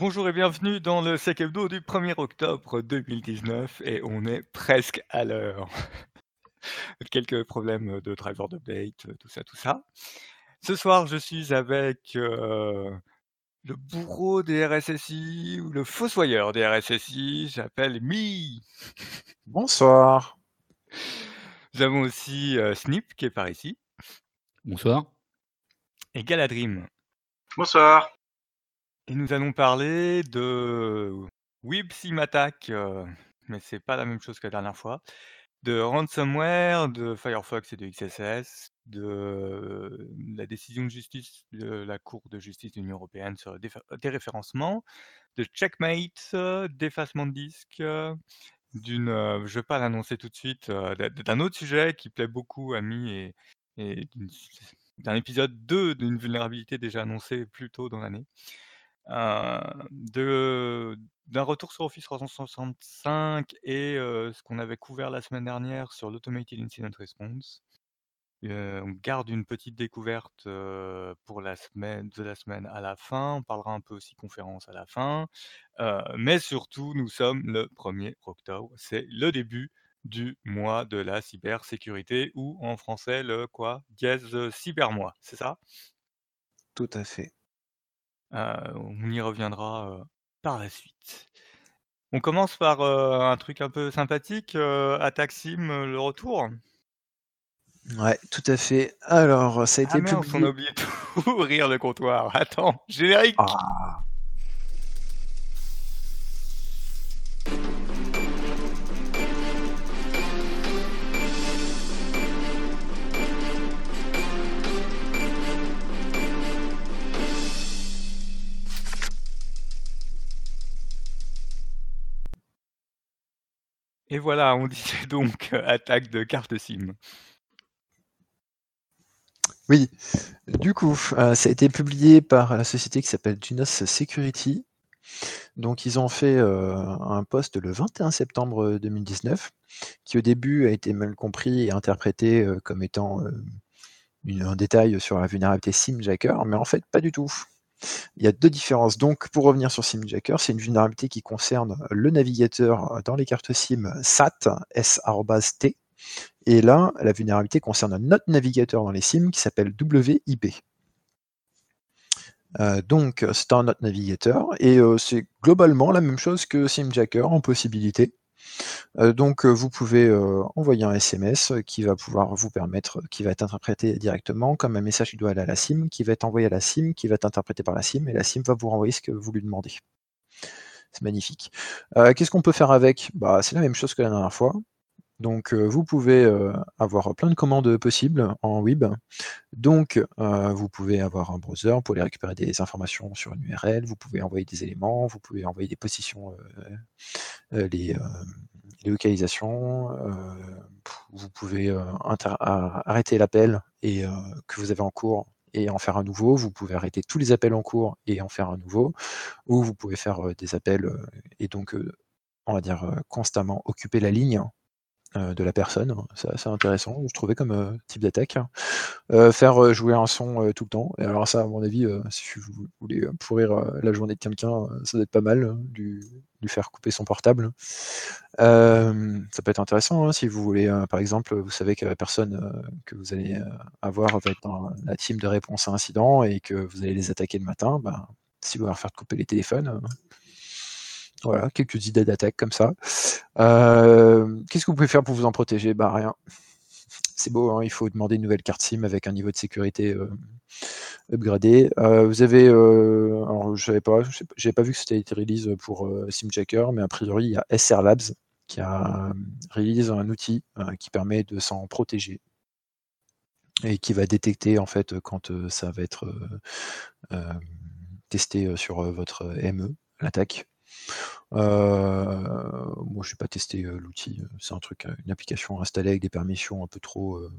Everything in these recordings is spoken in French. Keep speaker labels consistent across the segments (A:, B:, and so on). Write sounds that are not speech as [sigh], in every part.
A: Bonjour et bienvenue dans le Sec Hebdo du 1er octobre 2019 et on est presque à l'heure. [laughs] Quelques problèmes de driver d'update, tout ça, tout ça. Ce soir, je suis avec euh, le bourreau des RSSI ou le fossoyeur des RSSI, j'appelle Mi. [laughs]
B: Bonsoir.
A: Nous avons aussi euh, Snip qui est par ici.
C: Bonsoir.
A: Et Galadrim.
D: Bonsoir.
A: Et nous allons parler de WebSim Attack, euh, mais c'est pas la même chose que la dernière fois, de ransomware, de Firefox et de XSS, de la décision de justice de la Cour de justice de l'Union européenne sur le déréférencement, de checkmate, d'effacement de disque, d'une, euh, je vais pas l'annoncer tout de suite, euh, d'un autre sujet qui plaît beaucoup à Mi et, et d'un épisode 2 d'une vulnérabilité déjà annoncée plus tôt dans l'année. De d'un retour sur Office 365 et euh, ce qu'on avait couvert la semaine dernière sur l'Automated Incident Response. Euh, on garde une petite découverte euh, pour la semaine de la semaine à la fin. On parlera un peu aussi conférence à la fin. Mais surtout, nous sommes le 1er octobre. C'est le début du mois de la cybersécurité ou en français le quoi? Dièse cybermois, c'est ça?
B: Tout à fait.
A: Euh, on y reviendra euh, par la suite. On commence par euh, un truc un peu sympathique, Sim, euh, le retour.
B: Ouais, tout à fait. Alors, ça a été
A: Ah merde, on
B: publié.
A: a oublié [laughs] de tout rire le comptoir. Attends, générique
B: Ah.
A: Et voilà, on disait [laughs] donc euh, attaque de carte SIM.
B: Oui. Du coup, euh, ça a été publié par la société qui s'appelle Junos Security. Donc, ils ont fait euh, un post le 21 septembre 2019, qui au début a été mal compris et interprété comme étant un détail sur la vulnérabilité SimJacker, mais en fait, pas du tout. Il y a deux différences. Donc, pour revenir sur SimJacker, c'est une vulnérabilité qui concerne le navigateur dans les cartes SIM SAT, S-T, et là, la vulnérabilité concerne notre navigateur dans les SIM qui s'appelle WIB. Euh, donc, c'est un autre navigateur et euh, c'est globalement la même chose que SimJacker en possibilité. Euh, donc, euh, vous pouvez euh, envoyer un SMS qui va pouvoir vous permettre, qui va être interprété directement comme un message qui doit aller à la SIM, qui va être envoyé à la SIM, qui va être interprété par la SIM et la SIM va vous renvoyer ce que vous lui demandez. C'est magnifique. Qu'est-ce qu'on peut faire avec? Bah, C'est la même chose que la dernière fois. Donc, euh, vous pouvez euh, avoir plein de commandes possibles en web. Donc, euh, vous pouvez avoir un browser pour récupérer des informations sur une URL, vous pouvez envoyer des éléments, vous pouvez envoyer des positions, les, localisations, vous pouvez arrêter l'appel que vous avez en cours et en faire un nouveau, vous pouvez arrêter tous les appels en cours et en faire un nouveau, ou vous pouvez faire des appels et donc, on va dire, constamment occuper la ligne de la personne. C'est assez intéressant, je trouvais comme euh, type d'attaque. Euh, faire euh, jouer un son euh, tout le temps. Et alors ça, à mon avis, euh, si vous voulez euh, pourrir euh, la journée de quelqu'un, euh, ça doit être pas mal, hein, lui, lui faire couper son portable. Euh, ça peut être intéressant hein, si vous voulez, euh, par exemple, vous savez que la personne euh, que vous allez euh, avoir va être dans la team de réponse à incident et que vous allez les attaquer le matin, ben, si vous voulez leur faire couper les téléphones, euh, voilà, quelques idées d'attaque comme ça. Euh, Qu'est-ce que vous pouvez faire pour vous en protéger? Bah rien. C'est beau, hein, il faut demander une nouvelle carte SIM avec un niveau de sécurité euh, upgradé. Euh, vous avez, alors je savais pas, vu que c'était été release pour SimJacker, mais a priori il y a SR Labs qui a release un outil qui permet de s'en protéger et qui va détecter en fait quand ça va être testé sur votre ME, l'attaque. Euh, moi, je n'ai pas testé euh, l'outil. C'est un truc, euh, une application installée avec des permissions un peu trop, euh,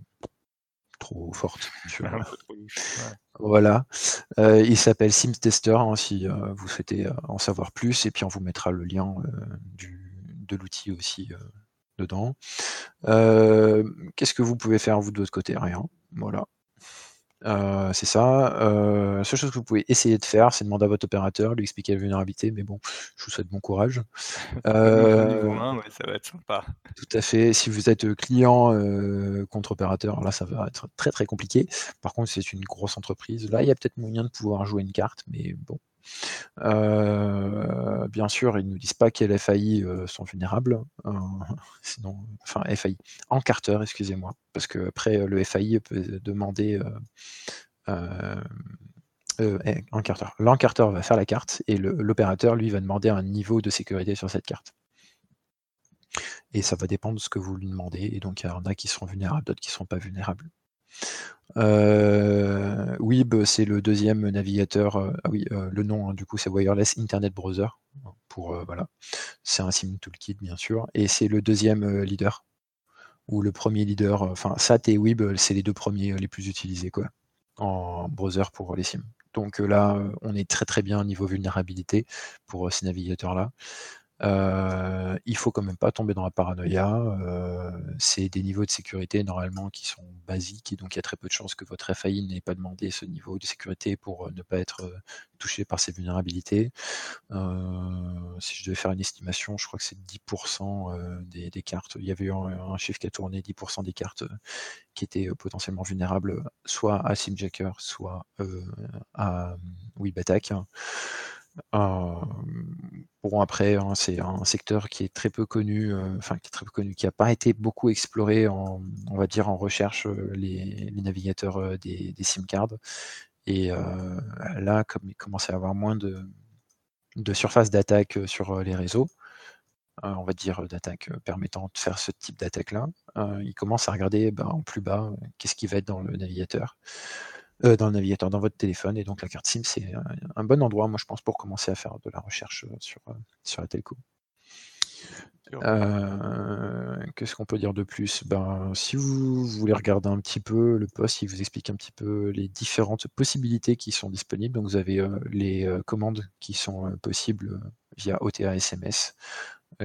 B: trop [laughs]
A: trop louche, ouais.
B: voilà. Euh, il s'appelle Sims Tester hein, si euh, vous souhaitez euh, en savoir plus. Et puis on vous mettra le lien euh, du, de l'outil aussi euh, dedans. Euh, Qu'est-ce que vous pouvez faire vous de votre côté? Rien. Voilà. Heu, c'est ça, heu, la seule chose que vous pouvez essayer de faire, c'est demander à votre opérateur, lui expliquer la vulnérabilité, mais bon, je vous souhaite bon courage. [laughs]
A: Au niveau niveau
B: Heu
A: 1, ouais, ça va être sympa.
B: tout à fait, si vous êtes, client, contre opérateur, là, ça va être très, très compliqué. Par contre, si c'est une grosse entreprise, là, il y a peut-être moyen de pouvoir jouer une carte, mais bon. Heu, bien sûr, ils nous disent pas quelles FAI, heu, sont vulnérables, heu, [laughs] sinon enfin FAI, encarteurs, excusez-moi, parce qu'après, le FAI peut demander, heu, hem, heu, et encarteur. L'encarteur va faire la carte et l'opérateur, lui, va demander un niveau de sécurité sur cette carte. Et ça va dépendre de ce que vous lui demandez et donc il y en a qui seront vulnérables, d'autres qui seront pas vulnérables. Heu, Weeb, c'est le 2e navigateur, heu ah oui, heu, le nom, hein, du coup, c'est Wireless Internet Browser, pour, heu, voilà. C'est un SIM toolkit, bien sûr et c'est le 2e, heu, leader ou le 1er leader, enfin SAT et Weeb, c'est les 2 premiers, les plus utilisés, quoi, en browser pour les SIM. Donc là, on est très, très bien niveau vulnérabilité pour ces navigateurs-là. Heu, il faut quand même pas tomber dans la paranoïa, heu, c'est des niveaux de sécurité normalement qui sont basiques et donc il y a très peu de chances que votre FAI n'ait pas demandé ce niveau de sécurité pour, ne pas être, touché par ces vulnérabilités. Si je devais faire une estimation, je crois que c'est 10 heu, des des cartes. Il y avait eu un chiffre qui a tourné, 10% des cartes, qui étaient, potentiellement vulnérables, soit à SimJacker, soit, à Webattack. Bon après, hein, c'est un secteur qui est très peu connu, heu, enfin qui est très peu connu, qui a pas été beaucoup exploré en on va dire en recherche, les les navigateurs, des des SIM cards. Et là, comme il commence à avoir moins de de surface d'attaque, sur, les réseaux, on va dire d'attaque permettant de faire ce type d'attaque-là, heu, ils commencent à regarder, ben, en plus bas, qu'est-ce qui va être dans le navigateur, heu, dans le navigateur, dans votre téléphone et donc la carte SIM, c'est un un bon endroit, moi je pense, pour commencer à faire de la recherche, sur, sur la telco. Qu'est-ce qu'on peut dire de plus? Ben, si vous voulez regarder un petit peu le post, il vous explique un petit peu les différentes possibilités qui sont disponibles. Donc vous avez, les, commandes qui sont, possibles, via OTA SMS,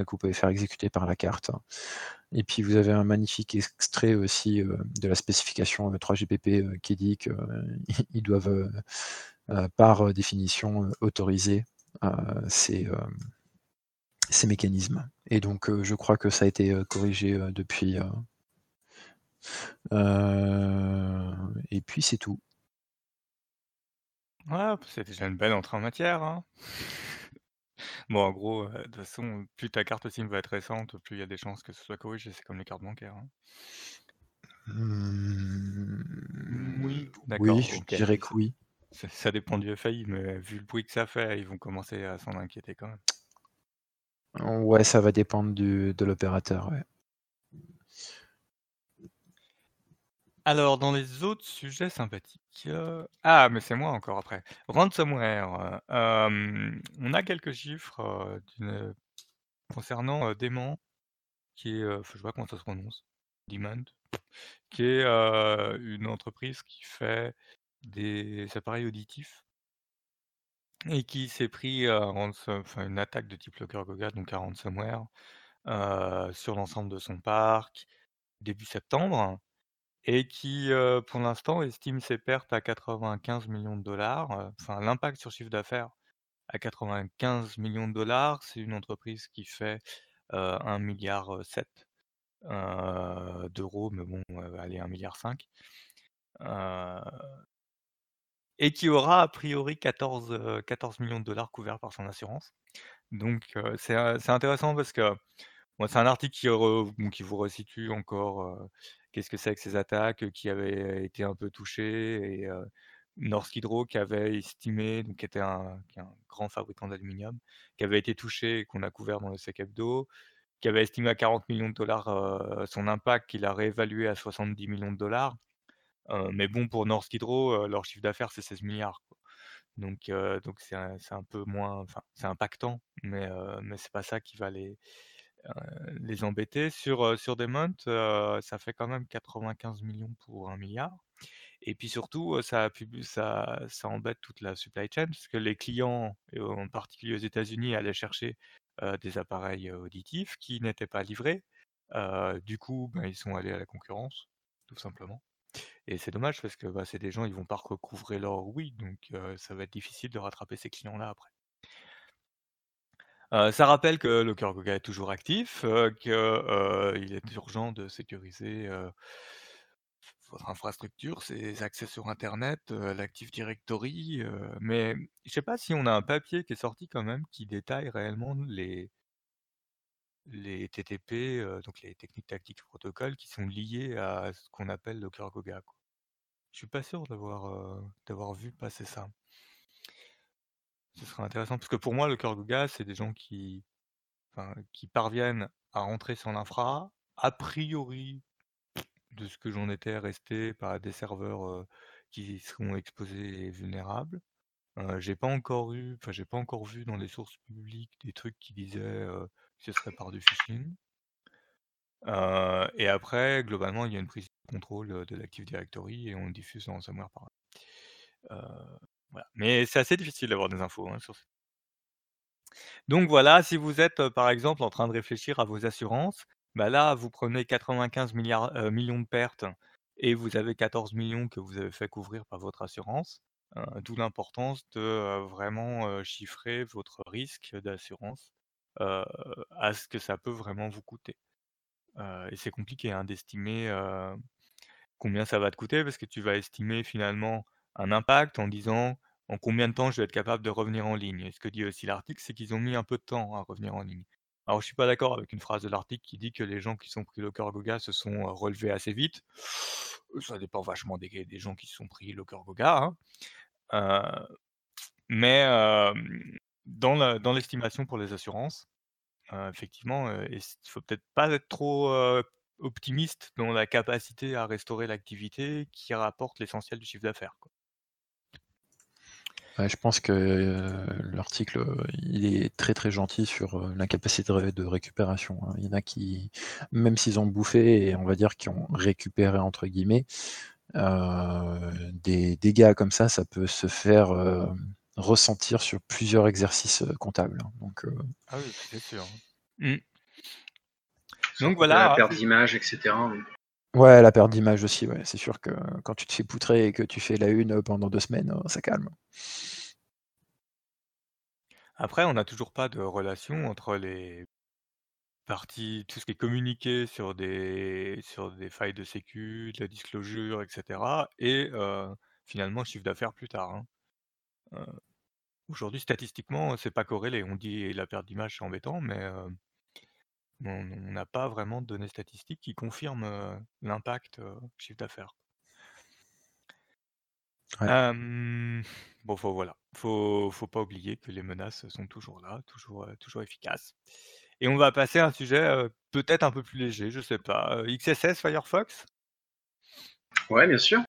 B: que vous pouvez faire exécuter par la carte et puis vous avez un magnifique extrait aussi, de la spécification 3GPP, qui dit qu'ils [laughs] ils doivent, par définition, autoriser, ces, ces mécanismes et donc je crois que ça a été, corrigé, depuis, et puis c'est tout.
A: Ouais, c'est déjà une belle entrée en matière, hein. Bon, en gros, de toute façon, plus ta carte SIM va être récente, plus il y a des chances que ce soit corrigé, c'est comme les cartes bancaires, hein.
B: Mmh,
A: Moui, d'accord,
B: oui, je
A: OK.
B: dirais que oui.
A: Ça ça dépend du FAI, mais vu le bruit que ça fait, ils vont commencer à s'en inquiéter quand même.
B: Ouais, ça va dépendre du de l'opérateur, ouais.
A: Alors dans les autres sujets sympathiques, ah mais c'est moi encore après. Ransomware, hem, on a quelques chiffres, d'une concernant, heu, qui est, je sais pas comment ça se prononce, Demant, qui est, une entreprise qui fait des appareils auditifs et qui s'est pris une attaque de type LockerGoga, donc un ransomware, sur l'ensemble de son parc, début septembre et qui, pour l'instant estime ses pertes à 95 000 000 $, heu, enfin l'impact sur chiffre d'affaires à 95 000 000 $. C'est une entreprise qui fait, heu, 1,7 $, heu, d'euros, mais bon, allez 1,5 $, heu et qui aura a priori 14, heu, 14 000 000 $ couverts par son assurance. Donc c'est, c'est intéressant parce que, c'est un article qui qui vous resitue encore, qu'est-ce que c'est que ces attaques, qui avaient été un peu touchées et Norsk Hydro qui avait estimé, donc qui était un grand fabricant d'aluminium, qui avait été touché et qu'on a couvert dans le Sec Hebdo, qui avait estimé à 40 000 000 $, heu, son impact, qu'il a réévalué à 70 000 000 $. Heu, mais bon pour Norsk Hydro, leur chiffre d'affaires c'est 16 000 000 $, quoi. Donc donc c'est un un peu moins c'est impactant, mais mais c'est pas ça qui va les, les embêter. Sur, heu, sur Daemon, heu, ça fait quand même 95 000 000 pour 1 000 000 000 et puis surtout, ça ça ça embête toute la supply chain puisque les clients en particulier aux États-Unis allaient chercher, des appareils auditifs qui n'étaient pas livrés. Du coup, ben, ils sont allés à la concurrence, tout simplement Et c'est dommage parce que, bah, c'est des gens, ils vont pas recouvrer leur oui, donc ça va être difficile de rattraper ces clients-là après. Ça rappelle que le cœur Goga est toujours actif, qu'il est urgent de sécuriser, votre infrastructure, ses accès sur internet, l'Active Directory, mais je sais pas si on a un papier qui est sorti quand même qui détaille réellement les les TTP, donc les techniques tactiques protocoles qui sont liées à ce qu'on appelle le cœur Goga, quoi. Je suis pas sûr d'avoir vu passer ça. Ce serait intéressant parce que pour moi le cœur Goga, c'est des gens qui parviennent à rentrer sur l'infra, a priori, de ce que j'en étais resté par des serveurs, qui seront exposés et vulnérables. j'ai pas encore eu j'ai pas encore vu dans les sources publiques des trucs qui disaient, que ce serait par du phishing. et après, globalement, il y a une prise de contrôle, de l'Active Directory et on diffuse le ransomware par là. Mais c'est assez difficile d'avoir des infos, hein, sur donc voilà, si vous êtes, par exemple, en train de réfléchir à vos assurances, bah là, vous prenez 95 milliards millions de pertes et vous avez 14 millions que vous avez fait couvrir par votre assurance. d'où l'importance de, vraiment, chiffrer votre risque d'assurance, à ce que ça peut vraiment vous coûter. et c'est compliqué, hein, d'estimer, combien ça va te coûter parce que tu vas estimer finalement un impact en disant: «En combien de temps je vais être capable de revenir en ligne?» et ce que dit aussi l'article, c'est qu'ils ont mis un peu de temps à revenir en ligne. Alors je suis pas d'accord avec une phrase de l'article qui dit que les gens qui sont pris le cœur Goga se sont, relevés assez vite. Ça dépend vachement des gens qui se sont pris le cœur Goga, hein. mais dans dans l'estimation pour les assurances, effectivement, il faut peut-être pas être trop, optimiste dans la capacité à restaurer l'activité qui rapporte l'essentiel du chiffre d'affaires,
B: je pense que euh, l'article, il est très très gentil sur euh, l'incapacité de, récupération. Hein. Il y en a qui, même s'ils ont bouffé, et on va dire qui ont récupéré entre guillemets, euh, des dégâts comme ça, ça peut se faire ressentir sur plusieurs exercices comptables. Hein. Donc,
A: ah oui, c'est sûr. Mmh. Donc voilà.
C: La perte d'image, etc.
B: Ouais, la perte d'image aussi, ouais. C'est sûr que quand tu te fais poutrer et que tu fais la une pendant deux semaines, ça calme.
A: Après, on n'a toujours pas de relation entre les parties, tout ce qui est communiqué sur des sur des failles de sécu, de la disclosure, et cetera et finalement le chiffre d'affaires plus tard, hein. aujourd'hui statistiquement, c'est pas corrélé. On dit la perte d'image, c'est embêtant, mais on n'a pas vraiment de données statistiques qui confirment, l'impact, chiffre d'affaires. bon, faut voilà, faut faut pas oublier que les menaces sont toujours là, toujours, toujours efficaces et on va passer à un sujet, peut-être un peu plus léger, je sais pas, XSS Firefox?
C: Ouais, bien sûr.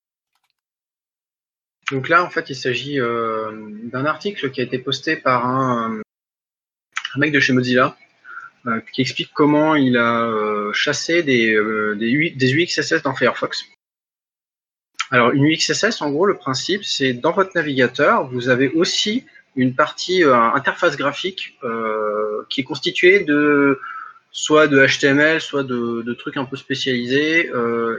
C: Donc là, en fait, il s'agit, d'un article qui a été posté par un, un mec de chez Mozilla qui explique comment il a euh, chassé des, euh, UXSS dans Firefox. Alors, une UXSS, en gros, le principe, c'est dans votre navigateur, vous avez aussi une partie interface graphique qui est constituée de soit de HTML, soit de, trucs un peu spécialisés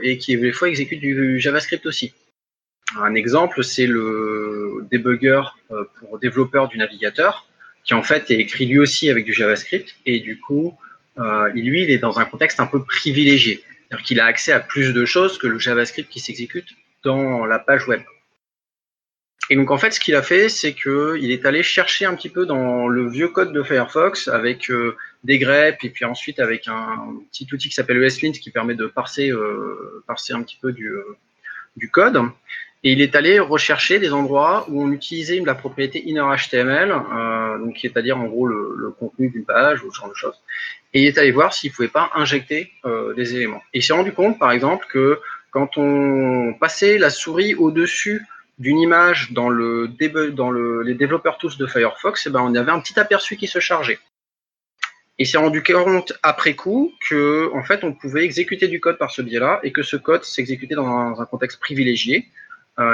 C: et qui des fois exécute du JavaScript aussi. Un exemple, c'est le debugger pour développeurs du navigateur qui en fait est écrit lui aussi avec du JavaScript, et du coup, euh, lui, il est dans un contexte un peu privilégié. C'est-à-dire qu'il a accès à plus de choses que le JavaScript qui s'exécute dans la page web. Et donc en fait, ce qu'il a fait, c'est qu'il est allé chercher un petit peu dans le vieux code de Firefox avec euh, des greps et puis ensuite avec un petit outil qui s'appelle ESLint qui permet de parser, euh, parser un petit peu du code. Et il est allé rechercher des endroits où on utilisait la propriété innerHTML, euh, donc qui est à dire en gros le, contenu d'une page ou ce genre de choses. Et il est allé voir s'il pouvait pas injecter euh, des éléments. Et il s'est rendu compte, par exemple, que quand on passait la souris au-dessus d'une image dans, le, dans le, les développeurs tous de Firefox, eh ben, on avait un petit aperçu qui se chargeait. Et il s'est rendu compte après coup que en fait on pouvait exécuter du code par ce biais-là et que ce code s'exécutait dans un contexte privilégié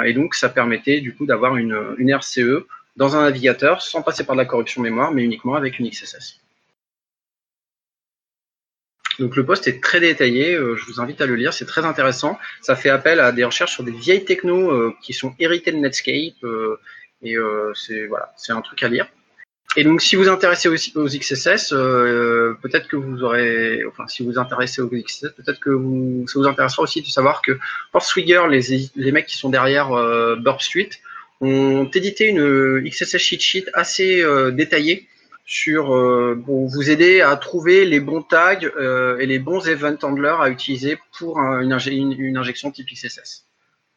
C: et donc, ça permettait du coup d'avoir une, RCE dans un navigateur sans passer par de la corruption mémoire, mais uniquement avec une XSS. Donc le post est très détaillé, je vous invite à le lire, c'est très intéressant. Ça fait appel à des recherches sur des vieilles technos qui sont héritées de Netscape et c'est voilà, c'est un truc à lire. Et donc, si vous intéressez aussi aux XSS, euh, peut-être que vous aurez, enfin, si vous intéressez aux XSS, peut-être que vous, ça vous intéressera aussi de savoir que Swigger, les, les mecs qui sont derrière euh, Burp Suite, ont édité une XSS cheat sheet assez euh, détaillée sur euh, pour vous aider à trouver les bons tags euh, et les bons event handlers à utiliser pour une, une, injection type XSS.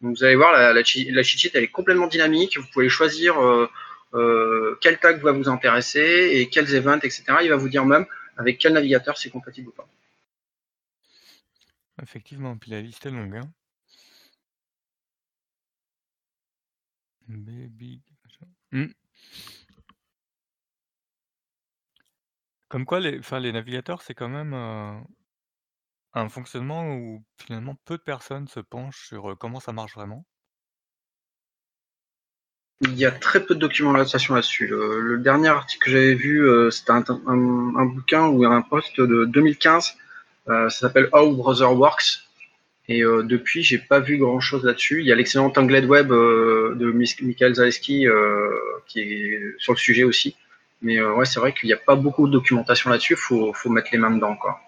C: Donc, vous allez voir, la, la, cheat sheet, elle est complètement dynamique. Vous pouvez choisir euh, quel tag va vous intéresser et quels events, etc. Il va vous dire même avec quel navigateur c'est compatible ou pas.
A: Effectivement, puis la liste est longue. Hein. Hmm. Comme quoi, les, les navigateurs, c'est quand même euh, un fonctionnement où finalement peu de personnes se penchent sur euh, comment ça marche vraiment.
C: Il y a très peu de documentation là-dessus. Le, dernier article que j'avais vu, euh, c'était un, bouquin ou un post de 2015. Euh, ça s'appelle How Browser Works. Et euh, depuis, j'ai pas vu grand-chose là-dessus. Il y a l'excellent Tangled Web de Michael Zaleski qui est sur le sujet aussi. Mais ouais, c'est vrai qu'il n'y a pas beaucoup de documentation là-dessus. Faut, faut mettre les mains dedans, quoi.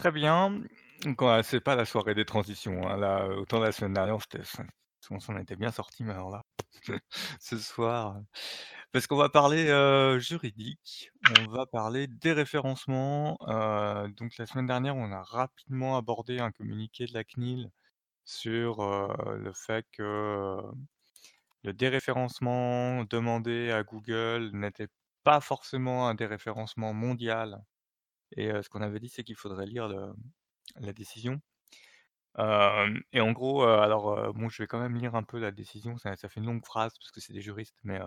A: Très bien. Donc, c'est pas la soirée des transitions, hein. Là, autant la semaine dernière, on s'en était bien sorti, mais alors là, [laughs] ce soir, parce qu'on va parler, juridique, on va parler déréférencement. Heu, donc la semaine dernière, on a rapidement abordé un communiqué de la CNIL sur, le fait que, le déréférencement demandé à Google n'était pas forcément un déréférencement mondial. Et ce qu'on avait dit, c'est qu'il faudrait lire la décision. et en gros, alors, bon, je vais quand même lire un peu la décision, ça fait une longue phrase parce que c'est des juristes, mais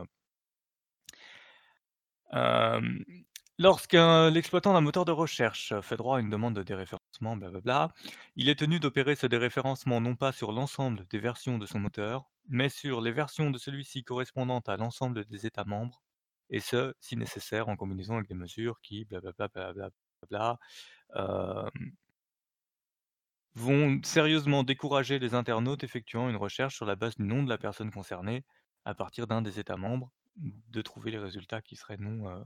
A: lorsqu'un l'exploitant d'un moteur de recherche fait droit à une demande de déréférencement, blablabla, il est tenu d'opérer ce déréférencement non pas sur l'ensemble des versions de son moteur, mais sur les versions de celui-ci correspondant à l'ensemble des États membres, et ce, si nécessaire, en combinaison avec des mesures qui blablabla vont sérieusement décourager les internautes effectuant une recherche sur la base du nom de la personne concernée à partir d'un des États membres de trouver les résultats qui seraient non,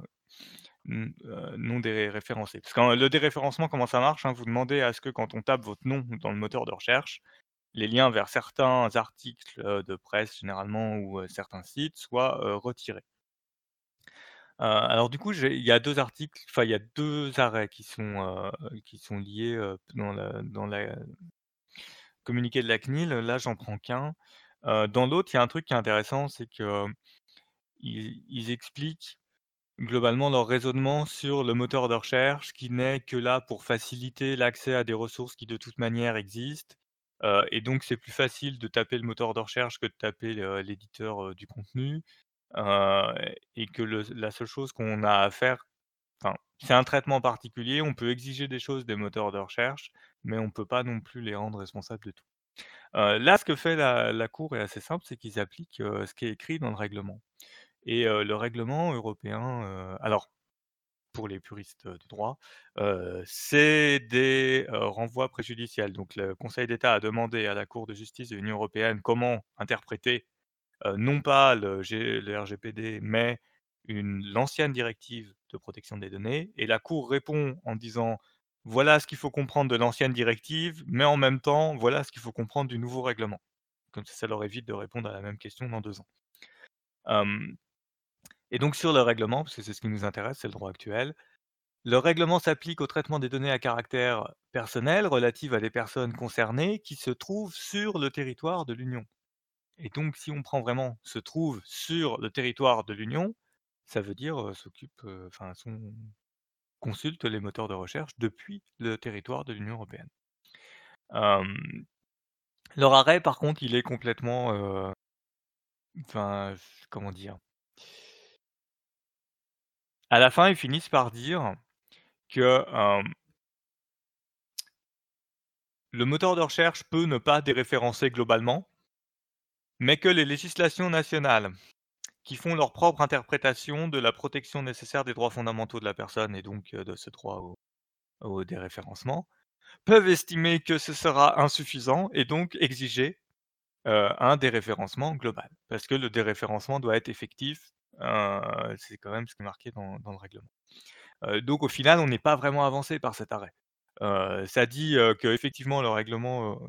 A: non déréférencés. Parce que le déréférencement, comment ça marche hein, Vous demandez à ce que quand on tape votre nom dans le moteur de recherche, les liens vers certains articles de presse généralement ou certains sites soient retirés alors du coup, il y a deux articles, enfin il y a deux arrêts qui sont, qui sont liés, dans la dans la communiqué de la CNIL. Là, j'en prends qu'un. dans l'autre, il y a un truc qui est intéressant, c'est qu'ils ils expliquent globalement leur raisonnement sur le moteur de recherche qui n'est que là pour faciliter l'accès à des ressources qui de toute manière existent. et donc c'est plus facile de taper le moteur de recherche que de taper l'éditeur, du contenu et que la seule chose qu'on a à faire c'est un traitement particulier, on peut exiger des choses des moteurs de recherche, mais on ne peut pas non plus les rendre responsables de tout. là, ce que fait la cour est assez simple, c'est qu'ils appliquent, ce qui est écrit dans le règlement et le règlement européen, alors pour les puristes du droit, c'est des renvois préjudiciels. Donc le Conseil d'État a demandé à la Cour de justice de l'Union européenne comment interpréter non pas le, RGPD, mais l'ancienne directive de protection des données. Et la Cour répond en disant voilà ce qu'il faut comprendre de l'ancienne directive, mais en même temps, voilà ce qu'il faut comprendre du nouveau règlement. Comme ça, leur évite de répondre à la même question dans deux ans. et donc sur le règlement, parce que c'est ce qui nous intéresse, c'est le droit actuel, le règlement s'applique au traitement des données à caractère personnel relatives à des personnes concernées qui se trouvent sur le territoire de l'Union. Et donc, si on prend vraiment se trouve sur le territoire de l'Union, ça veut dire s'occupe, enfin, consulte les moteurs de recherche depuis le territoire de l'Union européenne. leur arrêt, par contre, il est complètement, enfin, comment dire? À la fin, ils finissent par dire que le moteur de recherche peut ne pas déréférencer globalement mais que les législations nationales qui font leur propre interprétation de la protection nécessaire des droits fondamentaux de la personne et donc de ce droit au déréférencement, peuvent estimer que ce sera insuffisant et donc exiger, un déréférencement global. Parce que le déréférencement doit être effectif, c'est quand même ce qui est marqué dans le règlement. Donc au final, on n'est pas vraiment avancé par cet arrêt. Ça dit, qu'effectivement le règlement,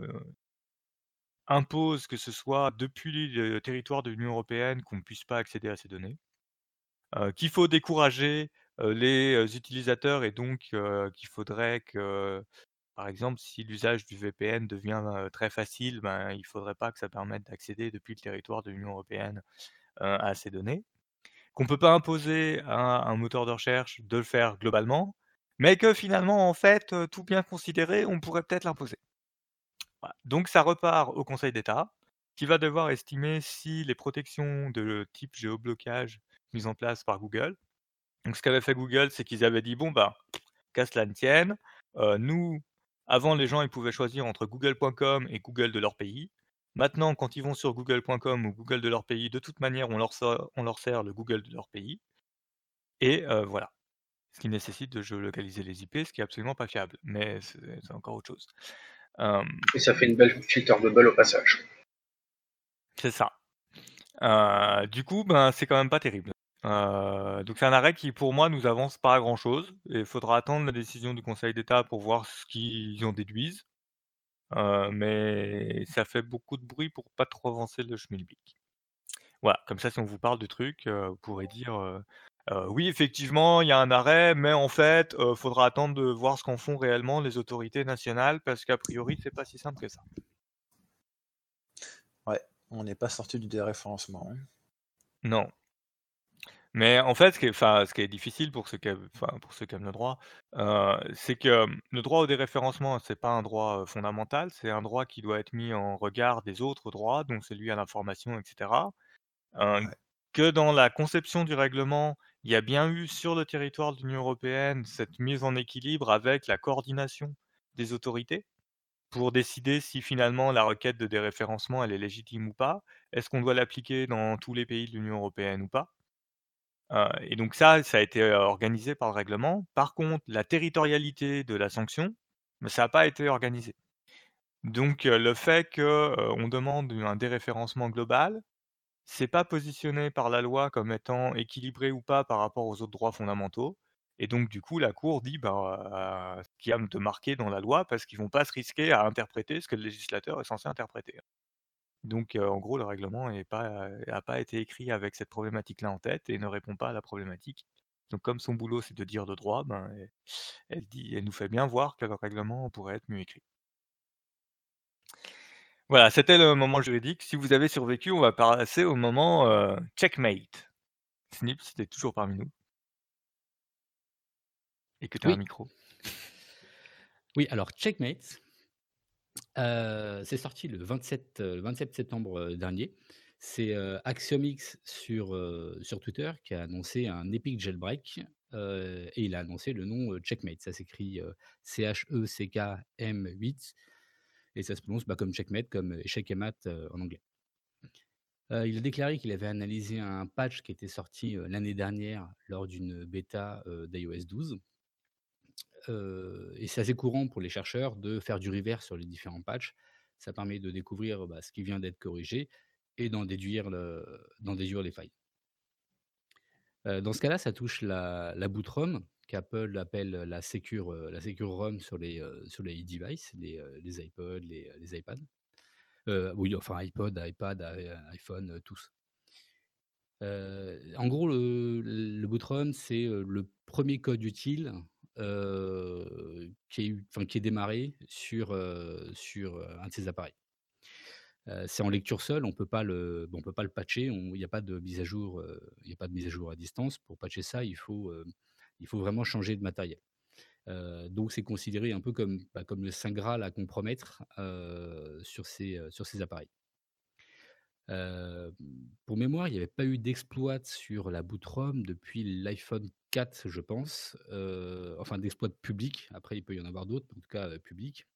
A: impose que ce soit depuis le territoire de l'Union européenne qu'on ne puisse pas accéder à ces données. Heu, qu'il faut décourager, heu, les utilisateurs et donc qu'il faudrait que, par exemple, si l'usage du VPN devient, très facile, ben, il faudrait pas que ça permette d'accéder depuis le territoire de l'Union européenne, à ces données. Qu'on peut pas imposer à un moteur de recherche de le faire globalement, mais que finalement, en fait, tout bien considéré, on pourrait peut-être l'imposer. Donc ça repart au Conseil d'État, qui va devoir estimer si les protections de type géoblocage mises en place par Google donc ce qu'avait fait Google, c'est qu'ils avaient dit: «Bon, bah, qu'à cela ne tienne, heu, nous, avant les gens ils pouvaient choisir entre google.com et Google de leur pays. Maintenant, quand ils vont sur google.com ou Google de leur pays, de toute manière, on leur sort sert le Google de leur pays» et heu, voilà. Ce qui nécessite de géolocaliser les IP, ce qui est absolument pas fiable, mais c'est encore autre chose. Hem
C: Et ça fait une belle filter bubble au passage.
A: C'est ça. Heu, du coup, ben, c'est quand même pas terrible. Heu, donc c'est un arrêt qui, pour moi, nous avance pas à grand chose il faudra attendre la décision du Conseil d'État pour voir ce qu'ils en déduisent. Mais ça fait beaucoup de bruit pour pas trop avancer le schmilblick. Voilà, comme ça, si on vous parle de trucs, vous pourrez dire, «Oui, effectivement, il y a un arrêt, mais en fait, heu, faudra attendre de voir ce qu'en font réellement les autorités nationales parce qu'a priori, c'est pas si simple que ça».
B: Ouais, on n'est pas sorti du déréférencement, hein.
A: Non. Mais en fait, ce qui est ce qui est difficile pour ceux qui pour ceux qui aiment le droit, c'est que, mmh, le droit au déréférencement, c'est pas un droit, fondamental, c'est un droit qui doit être mis en regard des autres droits, donc celui à l'information et cetera. Heu,
B: Ouais.
A: que dans la conception du règlement, il y a bien eu sur le territoire de l'Union européenne cette mise en équilibre avec la coordination des autorités, pour décider si finalement la requête de déréférencement, elle est légitime ou pas? Est-ce qu'on doit l'appliquer dans tous les pays de l'Union européenne ou pas? Heu et donc ça, ça a été, heu, organisé par le règlement. Par contre, la territorialité de la sanction, ça a pas été organisé. Donc heu, le fait que, heu, on demande un déréférencement global, c'est pas positionné par la loi comme étant équilibré ou pas par rapport aux autres droits fondamentaux et donc du coup, la cour dit: «Bah, qu'il y a de marqué dans la loi» parce qu'ils vont pas se risquer à interpréter ce que le législateur est censé interpréter. Donc en gros, le règlement est pas été écrit avec cette problématique-là en tête et ne répond pas à la problématique. Donc comme son boulot, c'est de dire le droit, ben, elle dit elle nous fait bien voir que le règlement pourrait être mieux écrit. Voilà, c'était le moment juridique. Si vous avez survécu, on va passer au moment, heu, checkmate. Snip, si tu es toujours parmi nous. Et que tu as un
D: Oui.
A: micro.
D: Oui, alors checkmate heu, c'est sorti le 27, heu, le 27 septembre, dernier. C'est, AxiomX sur, Twitter qui a annoncé un epic jailbreak, et il a annoncé le nom, checkmate. Ça s'écrit, heu, C-H-E-C-K-M-8 et ça se prononce, bah, comme checkmate, comme échec et mat, heu, en anglais. Heu, il a déclaré qu'il avait analysé un patch qui était sorti, l'année dernière lors d'une bêta, d'iOS 12 heu et c'est assez courant pour les chercheurs de faire du reverse sur les différents patchs. Ça permet de découvrir, bah, ce qui vient d'être corrigé et d'en déduire les failles. Dans ce cas-là, ça touche la la qu'Apple appelle la secure, la ROM sur les, devices, les, iPods, les, iPads. Oui, enfin iPod, iPad, iPhone, tous. En gros, le le boot ROM, c'est, le 1er code utile, qui est démarré sur, un de ces appareils. C'est en lecture seule, on peut peut pas le patcher, il y a pas de mise à jour, heu, il y a pas de mise à jour à distance. Pour patcher ça, il faut, il faut vraiment changer de matériel. Heu, donc c'est considéré un peu comme, bah, le saint graal à compromettre, ces, heu, sur ces appareils. Pour mémoire, il y avait pas eu d'exploit sur la boot ROM depuis l'iPhone 4, je pense, enfin d'exploit public. Après, il peut y en avoir d'autres, en tout cas, public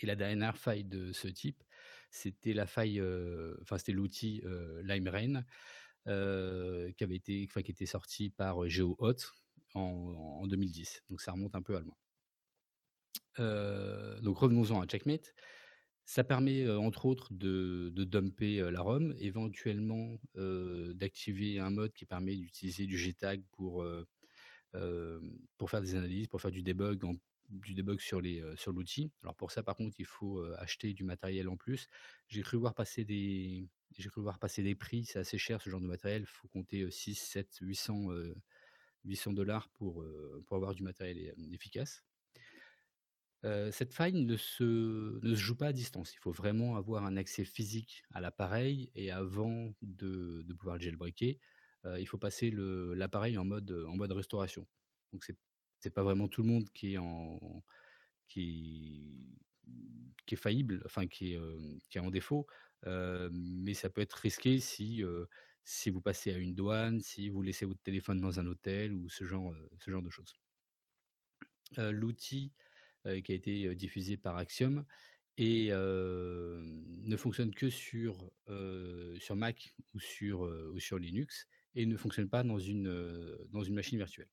D: et la dernière faille de ce type, c'était la faille, enfin, c'était l'outil, Limerain, qui avait été, qui était sorti par GeoHot en, en 2010. Donc ça remonte un peu à loin. donc revenons-en à Checkmate. Ça permet, entre autres de de dumper, la ROM, éventuellement, d'activer un mode qui permet d'utiliser du JTAG pour, pour faire des analyses, pour faire du debug du debug sur l'outil. Alors pour ça, par contre, il faut, acheter du matériel en plus. J'ai cru voir passer des j'ai cru voir passer des prix, c'est assez cher ce genre de matériel. Il faut compter, 6 7 800, 800 dollars pour, pour avoir du matériel efficace cette faille ne se ne se joue pas à distance. Il faut vraiment avoir un accès physique à l'appareil et avant de de pouvoir jailbreaker, il faut passer l'appareil en mode, en mode restauration. Donc c'est c'est pas vraiment tout le monde qui est en qui qui est faillible, enfin qui est, qui est en défaut, mais ça peut être risqué si, si vous passez à une douane, si vous laissez votre téléphone dans un hôtel ou ce genre, ce genre de choses. l'outil qui a été diffusé par Axiom et ne fonctionne que sur, sur Mac ou sur, ou sur Linux et ne fonctionne pas dans une, dans une machine virtuelle.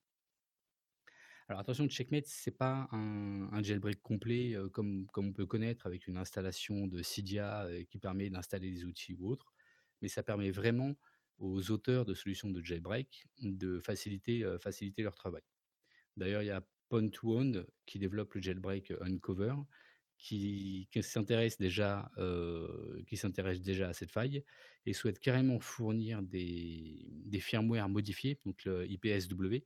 D: Alors attention, Checkmate, c'est pas un, un, jailbreak complet comme, comme on peut connaître avec une installation de Cydia qui permet d'installer des outils ou autres, mais ça permet vraiment aux auteurs de solutions de jailbreak de faciliter, faciliter leur travail. D'ailleurs, il y a Point One qui développe le jailbreak Uncover, qui, s'intéresse déjà, s'intéresse déjà à cette faille et souhaite carrément fournir des, des firmware modifiés, donc le IPSW,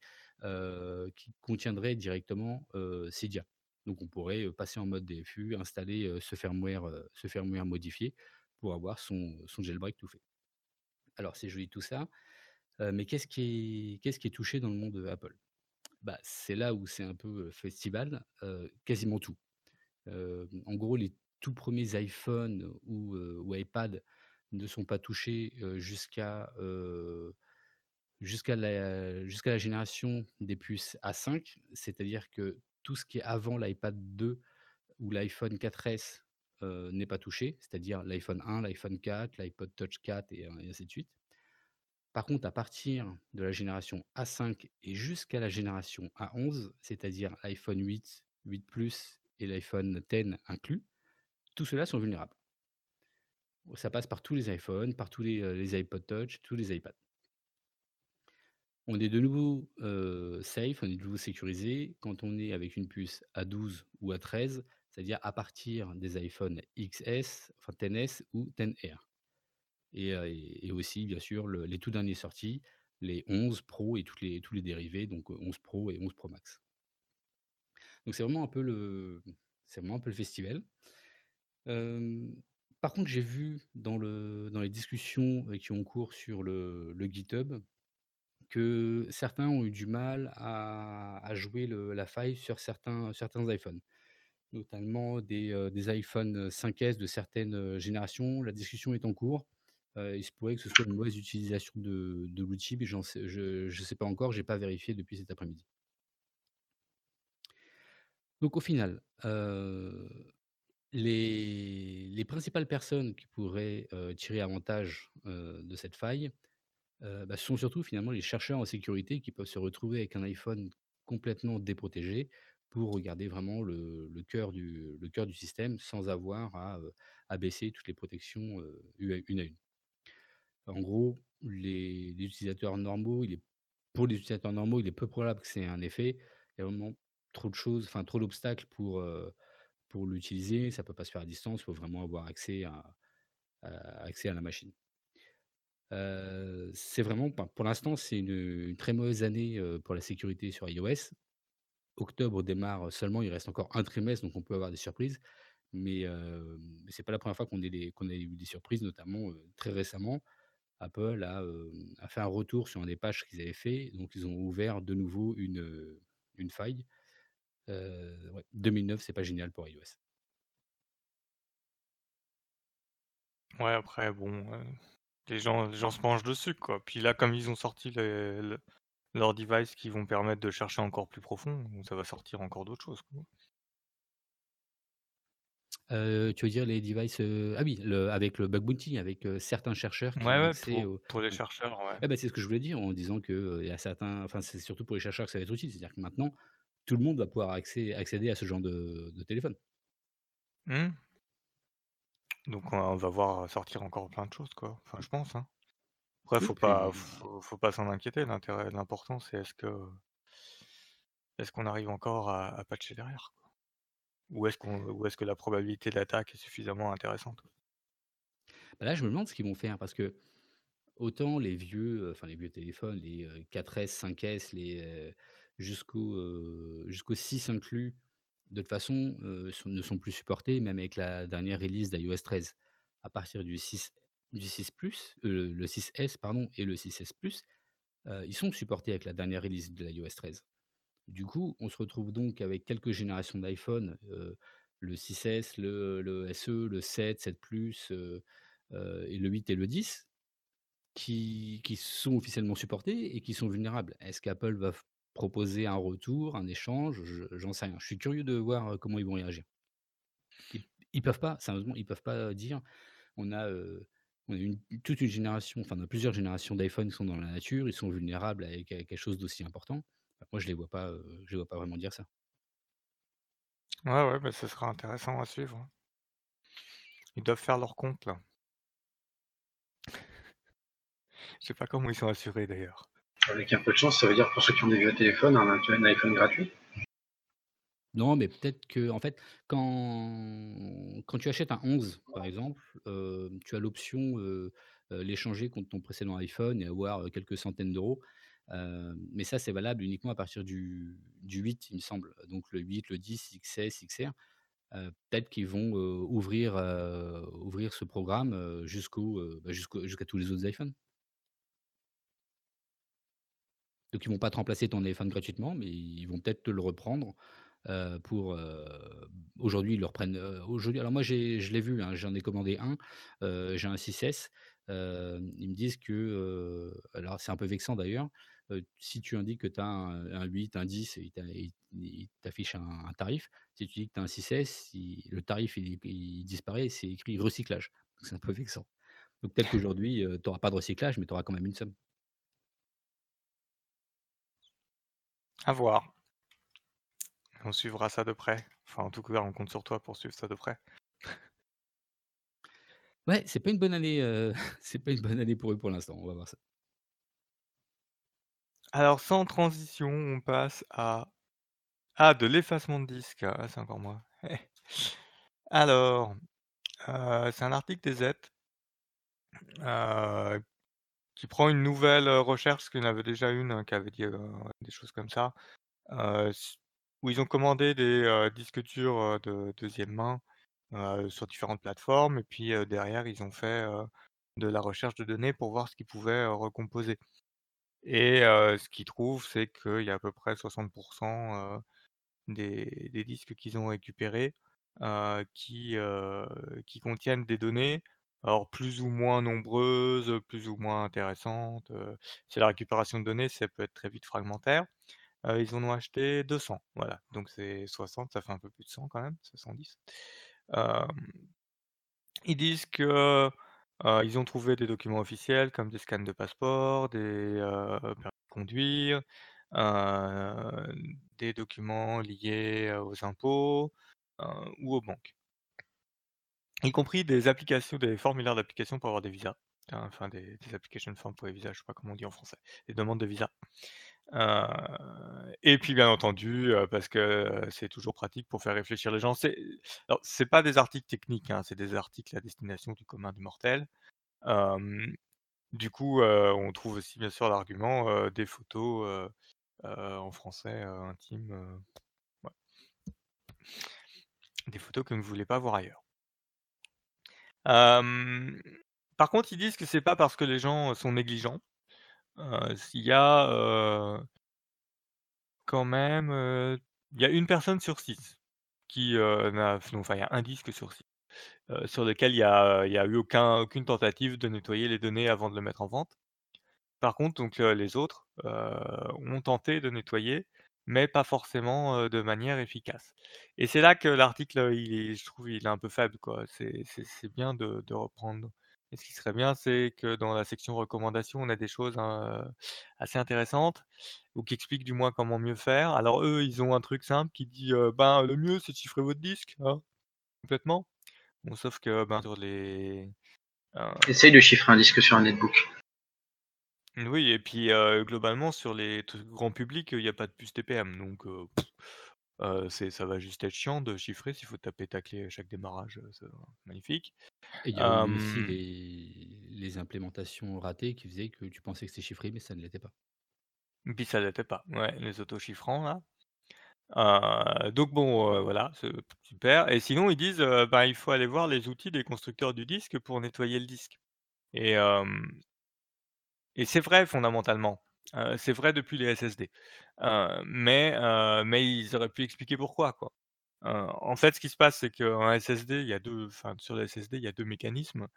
D: qui contiendrait directement Cydia. Donc on pourrait passer en mode DFU, installer ce firmware, ce firmware modifié pour avoir son, son jailbreak tout fait. Alors c'est joli tout ça, mais qu'est-ce qui, est, touché dans le monde Apple? Bah, c'est là où c'est un peu festival, quasiment tout. en gros, les tout premiers iPhone ou, ou iPad ne sont pas touchés jusqu'à jusqu'à la, jusqu'à la génération des puces A5, c'est-à-dire que tout ce qui est avant l'iPad 2 ou l'iPhone 4S n'est pas touché, c'est-à-dire l'iPhone 1, l'iPhone 4, l'iPod Touch 4 et ainsi de suite. Par contre, à partir de la génération A5 et jusqu'à la génération A11, c'est-à-dire l'iPhone 8, 8 Plus et l'iPhone 10 inclus, tous ceux-là sont vulnérables. Ça passe par tous les iPhones, par tous les, euh, iPod Touch, tous les iPads. On est de nouveau euh, safe, on est de nouveau sécurisé quand on est avec une puce A12 ou A13, c'est-à-dire à partir des iPhones XS, enfin 10S ou 10R et, aussi, bien sûr, les tout derniers sortis, les 11 Pro et les, tous les dérivés, donc 11 Pro et 11 Pro Max. Donc c'est vraiment un peu le, vraiment un peu le festival. par contre, j'ai vu dans, le, dans les discussions qui ont cours sur le, le GitHub que certains ont eu du mal à, jouer la faille sur certains, certains iPhones, notamment des, des iPhone 5S de certaines générations. La discussion est en cours il se pourrait que ce soit une mauvaise utilisation de, sais, je ne sais pas encore, je n'ai pas vérifié depuis cet après-midi. Donc au final, les, principales personnes qui pourraient tirer avantage de cette faille bah, sont surtout finalement les chercheurs en sécurité qui peuvent se retrouver avec un iPhone complètement déprotégé pour regarder vraiment le, cœur, du, le du système sans avoir à, baisser toutes les protections une à une. En gros, les, utilisateurs normaux, il est, pour les utilisateurs normaux, il est peu probable que c'est un effet. Il y a vraiment trop de choses, enfin trop d'obstacles pour, l'utiliser. Ça ne peut pas se faire à distance. Il faut vraiment avoir accès à, accès à la machine. C'est vraiment, pour l'instant, c'est une, très mauvaise année pour la sécurité sur iOS. Octobre démarre seulement, il reste encore un trimestre, donc on peut avoir des surprises. Mais, ce n'est pas la première fois qu'on a, eu des surprises, notamment très récemment. Apple a, fait un retour sur un des pages qu'ils avaient fait. Donc, ils ont ouvert de nouveau une, faille. 2009, c'est pas génial pour iOS.
A: Ouais, après, bon, les, gens, les gens se mangent dessus, quoi. Puis là, comme ils ont sorti leurs devices qui vont permettre de chercher encore plus profond, ça va sortir encore d'autres choses.
D: Tu veux dire les devices, ah oui, le avec le bug bounty, avec, certains chercheurs qui
A: Ouais, pour
D: au
A: pour les chercheurs, ouais.
D: Eh bah, c'est ce que je voulais dire en disant que, il y a certains enfin, c'est surtout pour les chercheurs que ça va être utile. C'est-à-dire que maintenant, tout le monde va pouvoir accé accéder à ce genre de de téléphone.
A: Mmh. Donc on on va voir sortir encore plein de choses, quoi. Enfin, je pense, hein. Après,
D: Oui,
A: faut pas faut faut pas s'en inquiéter. L'intérêt l'important, c'est est-ce que est-ce qu'on arrive encore à à patcher derrière, quoi? Ou est-ce qu'on ou est-ce que la probabilité d'attaque est suffisamment intéressante?
D: bah, là, je me demande ce qu'ils vont faire parce que autant les vieux, heu, enfin les vieux téléphones, les, heu, 4S, 5S, les, heu, jusqu'au, jusqu'au 6 inclus, de toute façon, sont ne sont plus supportés, même avec la dernière release d'iOS 13. À partir du 6 du 6 Plus, heu, le 6S pardon et le 6S Plus, ils sont supportés avec la dernière release de l'iOS 13. Du coup, on se retrouve donc avec quelques générations d'iPhone, le 6S, le le SE, le 7, 7 Plus, et le 8 et le 10 qui qui sont officiellement supportés et qui sont vulnérables. Est-ce qu'Apple va proposer un retour, un échange? Je j'en sais rien. Je suis curieux de voir, comment ils vont réagir. Ils ils peuvent pas, sérieusement, ils peuvent pas, dire: «On a, on a une toute une génération, enfin, on a plusieurs générations d'iPhone qui sont dans la nature, ils sont vulnérables avec, heu, quelque chose d'aussi important». Moi, je les vois pas, heu, je les vois pas vraiment dire ça.
A: Ouais, ouais, bah, ce sera intéressant à suivre, hein. Ils doivent faire leur compte, là. [laughs] Je sais pas comment ils sont assurés, d'ailleurs.
C: Avec un peu de chance, ça veut dire pour ceux qui ont des vieux téléphones, un, un iPhone gratuit?
D: Non, mais peut-être que en fait, quand quand tu achètes un 11, par exemple, heu, tu as l'option, heu heu, l'échanger contre ton précédent iPhone et avoir, quelques centaines d'euros. Mais ça, c'est valable uniquement à partir du du 8, il me semble. Donc le 8, le 10, XS, XR. Peut-être qu'ils vont, ouvrir, ce programme, jusqu'au, bah, jusqu'au jusqu'à tous les autres iPhones. Donc ils vont pas te remplacer ton iPhone gratuitement, mais ils vont peut-être te le reprendre, heu, pour, heu, aujourd'hui ils le reprennent, heu, aujourd'hui alors moi je l'ai vu, hein, j'en ai commandé un, j'ai un 6S, heu, ils me disent que, alors c'est un peu vexant d'ailleurs, si tu indiques que tu as un un 8, un 10 et il t'a il il t'affiche un un tarif. Si tu dis que tu as un 6S, il le tarif il il disparaît, c'est écrit recyclage. C'est un peu vexant. Donc peut-être [laughs] qu'aujourd'hui, tu auras pas de recyclage, mais tu auras quand même une somme.
A: À voir. On suivra ça de près. Enfin, en tout cas, on compte sur toi pour suivre ça de près.
D: Ouais, c'est pas une bonne année, heu, [laughs] c'est pas une bonne année pour eux pour l'instant, on va voir ça.
A: Alors sans transition, on passe à ah, de l'effacement de disque. Ah, c'est encore moi. [laughs] Alors, heu, c'est un article des Z, heu, qui prend une nouvelle, recherche, parce qu'il y en avait déjà une, hein, qui avait dit, des choses comme ça, où ils ont commandé des, disques durs, de 2 main, sur différentes plateformes et puis, derrière ils ont fait, de la recherche de données pour voir ce qu'ils pouvaient, recomposer et ce qu'ils trouvent, c'est qu'il y a à peu près 60 heu, des des disques qu'ils ont récupérés, qui, qui contiennent des données, alors plus ou moins nombreuses, plus ou moins intéressantes, c'est la récupération de données, ça peut être très vite fragmentaire. Heu, ils en ont acheté 200, voilà, donc c'est 60, ça fait un peu plus de 100 quand même, 70. Hem, ils disent que, heu, ils ont trouvé des documents officiels comme des scans de passeport, des, permis de conduire, des documents liés, aux impôts, ou aux banques. Y compris des applications, des formulaires d'application pour avoir des visas, hein, enfin des des application forms pour les visas, je sais pas comment on dit en français, des demandes de visa. Heu et puis bien entendu, heu, parce que, heu, c'est toujours pratique pour faire réfléchir les gens. C'est alors c'est pas des articles techniques, hein, c'est des articles à destination du commun des mortels. Hem, du coup, on trouve aussi bien sûr l'argument, des photos, en français, ouais. Des photos que vous ne voulez pas voir ailleurs. Par contre, ils disent que c'est pas parce que les gens sont négligents. Heu, s'il y a, quand même, il y a 1 personne sur 6 qui, n'a enfin, il y a 1 disque sur 6, heu, sur lequel il y a il y a eu aucun aucune tentative de nettoyer les données avant de le mettre en vente. Par contre, donc, les autres, ont tenté de nettoyer mais pas forcément, de manière efficace. Et c'est là que l'article, il je trouve, il est un peu faible, quoi. C'est bien de reprendre et ce qui serait bien, c'est que dans la section recommandations, on a des choses, hein, assez intéressantes ou qui expliquent du moins comment mieux faire. Alors eux, ils ont un truc simple qui dit, «Ben, le mieux, c'est de chiffrer votre disque, hein, complètement». Bon, sauf que, ben, sur les,
C: Essaye de chiffrer un disque sur un netbook.
A: oui et puis, globalement sur les trucs grand public, il y a pas de puce TPM donc c'est ça va juste être chiant de chiffrer s'il faut taper ta clé à chaque démarrage, c'est magnifique.
D: Et il y a aussi les les implémentations ratées qui faisaient que tu pensais que c'était chiffré, mais ça ne l'était pas.
A: puis ça l'était pas, ouais, les auto-chiffrants là. Donc bon, voilà, c'est super et sinon ils disent, ben, il faut aller voir les outils des constructeurs du disque pour nettoyer le disque et et c'est vrai fondamentalement, c'est vrai depuis les SSD, mais mais ils auraient pu expliquer pourquoi, quoi. En fait, ce qui se passe, c'est qu'un SSD, il y a 2 enfin, sur le SSD, il y a 2 mécanismes.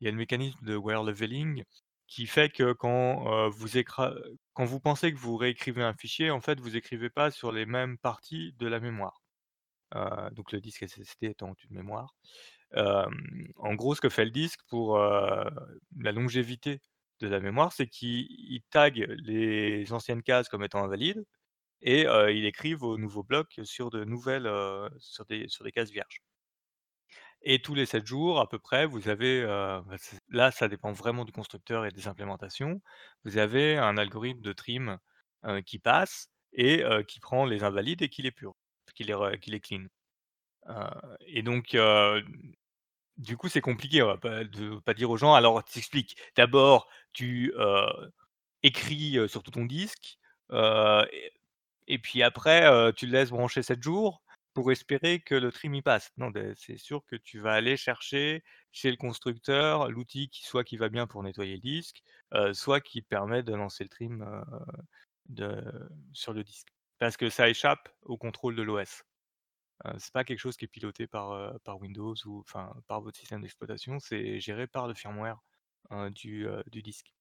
A: Il y a le mécanisme de wear leveling qui fait que quand, vous écra quand vous pensez que vous réécrivez un fichier, en fait, vous écrivez pas sur les mêmes parties de la mémoire. Donc le disque SSD étant une mémoire. En gros, ce que fait le disque pour, la longévité de la mémoire, c'est qu'il il tag les anciennes cases comme étant invalides et il écrit vos nouveaux blocs sur de nouvelles, sur des sur des cases vierges. Et tous les 7 jours à peu près, vous avez, bah, là, ça dépend vraiment du constructeur et des implémentations. Vous avez un algorithme de trim, qui passe et qui prend les invalides et qui les purge, qui les qui les clean. Et donc du coup, c'est compliqué, on va pas de pas dire aux gens: «Alors, t'expliques. D'abord, tu, écris, sur tout ton disque, et puis après, tu le laisses brancher 7 jours pour espérer que le trim y passe. Non, c'est sûr que tu vas aller chercher chez le constructeur l'outil qui soit qui va bien pour nettoyer le disque, soit qui permet de lancer le trim, sur le disque. Parce que ça échappe au contrôle de l'OS. C'est pas quelque chose qui est piloté par, par Windows ou enfin par votre système d'exploitation, c'est géré par le firmware, heu, du, du disque.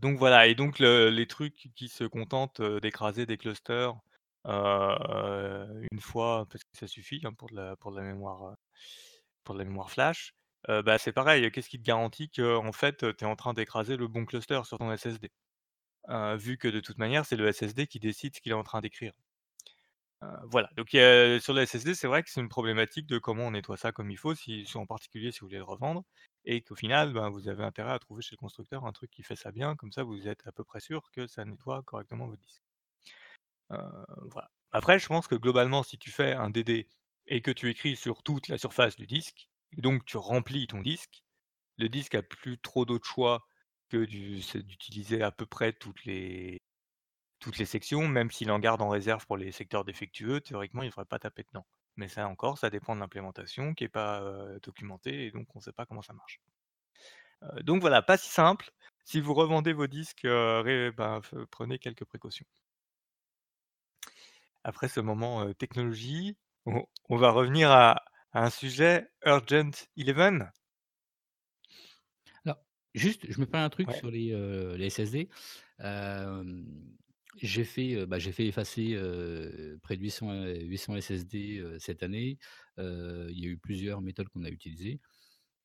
A: Donc voilà et donc le les trucs qui se contentent, d'écraser des clusters, une fois parce que ça suffit, hein, pour de la pour la mémoire, pour la mémoire flash, bah, c'est pareil, qu'est-ce qui te garantit qu'en fait, tu es en train d'écraser le bon cluster sur ton SSD? Vu que de toute manière, c'est le SSD qui décide ce qu'il est en train d'écrire. Heu, voilà, donc sur le SSD, c'est vrai que c'est une problématique de comment on nettoie ça comme il faut, en particulier si vous voulez le revendre et qu'au final, ben, vous avez intérêt à trouver chez le constructeur un truc qui fait ça bien, comme ça vous êtes à peu près sûr que ça nettoie correctement votre disque. Voilà. Après je pense que globalement, si tu fais un DD et que tu écris sur toute la surface du disque donc tu remplis ton disque, le disque a plus trop d'autres choix que d'utiliser à peu près toutes les toutes les sections, même s'il en garde en réserve pour les secteurs défectueux, théoriquement, il ne faudrait pas taper dedans. Mais ça encore, ça dépend de l'implémentation qui est pas, documentée et donc on ne sait pas comment ça marche. Donc voilà, pas si simple. Si vous revendez vos disques, ré ben, prenez quelques précautions. Après ce moment, technologie, on on va revenir à à un sujet Urgent Eleven.
D: Alors, juste, je me permets un truc
A: Ouais.
D: sur les, SSD. J'ai fait, bah, j'ai fait effacer, près de 800, heu, 800 SSD, cette année. Il y a eu plusieurs méthodes qu'on a utilisées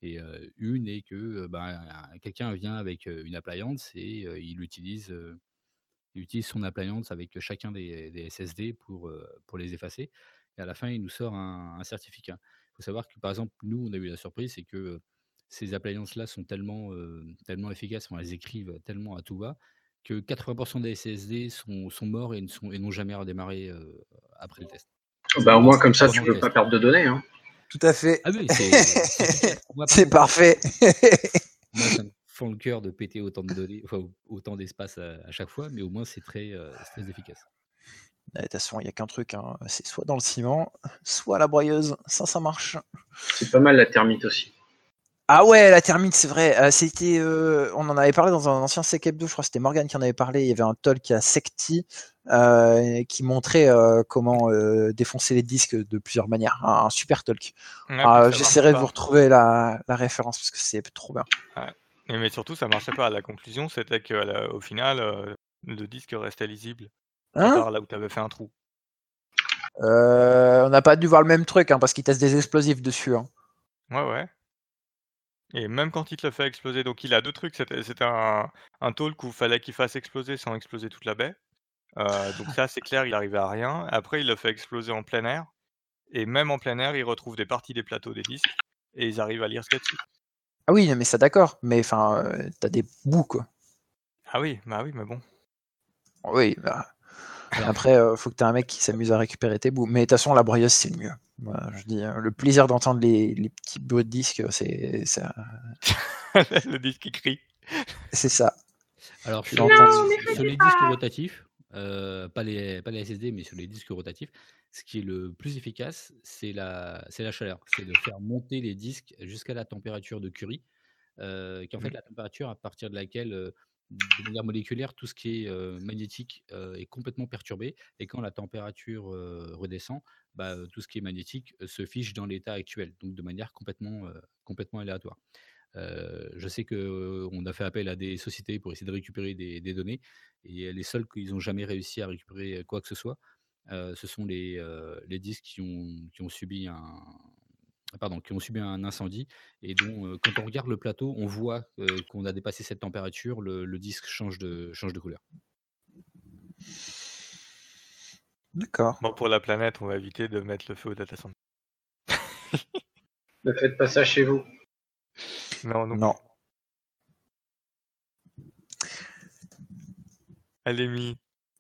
D: et une est que, ben, quelqu'un vient avec, une appliance et il utilise, son appliance avec chacun des SSD pour, les effacer et à la fin, il nous sort un certificat. Il faut savoir que, par exemple, nous, on a eu la surprise, c'est que, ces appliances-là sont tellement, tellement efficaces, enfin, elles écrivent tellement à tout va que 80 des SSD sont sont morts et ne sont et n'ont jamais redémarré, après le test.
C: Bah, au moins comme ça, tu
D: le
C: veux pas perdre de données. Hein.
B: Tout à fait.
D: Ah oui, c'est [laughs]
B: parfait. [laughs]
D: moi, ça me fend le cœur de péter autant de données, enfin, autant d'espace à à chaque fois, mais au moins c'est très, efficace.
B: De toute façon, il y a qu'un truc, hein, c'est soit dans le ciment, soit à la broyeuse. Ça, ça marche.
C: C'est pas mal la termite aussi.
B: Ah ouais, la termite, c'est vrai. Euh, c'était, euh, on en avait parlé dans un ancien Sec Hebdo, je crois que c'était Morgan qui en avait parlé. Il y avait un talk à Secti euh, qui montrait comment défoncer les disques de plusieurs manières. Un, un super talk.
A: Ouais,
B: Ah, J'essaierai de vous retrouver la, la référence parce que c'est trop bien.
A: Ouais. Mais surtout, ça marchait pas. La conclusion, c'était qu'au final, le disque restait lisible À
B: Hein?
A: part là où tu avais fait un trou.
B: On n'a pas dû voir le même truc, hein, parce qu'il teste des explosifs dessus. hein.
A: Ouais, ouais. Et même quand il te le fait exploser, donc il a deux trucs. C'était c'était un, un talk où il fallait qu'il fasse exploser sans exploser toute la baie. Euh, donc ça, c'est [laughs] clair, il arrivait à rien. Après, il le fait exploser en plein air. Et même en plein air, il retrouve des parties des plateaux des disques. Et ils arrivent à lire ce qu'il y a dessus.
B: Ah oui, mais ça d'accord, mais enfin, euh, t'as des bouts, quoi.
A: Ah oui, bah oui, mais bon.
B: Oui, bah, Après, euh, faut que tu aies un mec qui s'amuse à récupérer tes bouts. Mais de toute façon, la broyeuse, c'est le mieux. Voilà, je dis, hein, le plaisir d'entendre les, les petits bruits de disques, c'est ça- [laughs]
A: le disque qui crie.
B: c'est ça.
D: alors sur, les disques rotatifs, euh, pas, les, pas les SSD, mais sur les disques rotatifs, ce qui est le plus efficace, c'est la, c'est la chaleur. C'est de faire monter les disques jusqu'à la température de Curie, euh, qui est en fait
A: Mmh.
D: la température à partir de laquelle, euh, de manière moléculaire, tout ce qui est magnétique est complètement perturbé. Et quand la température redescend, bah, tout ce qui est magnétique se fiche dans l'état actuel, donc de manière complètement, complètement aléatoire. Je sais qu'on a fait appel à des sociétés pour essayer de récupérer des, données, et les seuls qu'ils n'ont jamais réussi à récupérer quoi que ce soit, ce sont les, les disques qui ont, qui ont subi un pardon, qui ont subi un incendie et dont, euh, quand on regarde le plateau, on voit euh, qu'on a dépassé cette température, le, le disque change de, change de couleur.
B: D'accord.
A: Bon, pour la planète, on va éviter de mettre le feu au data center.
C: Ne faites pas ça chez vous.
A: Non, non. Est mise.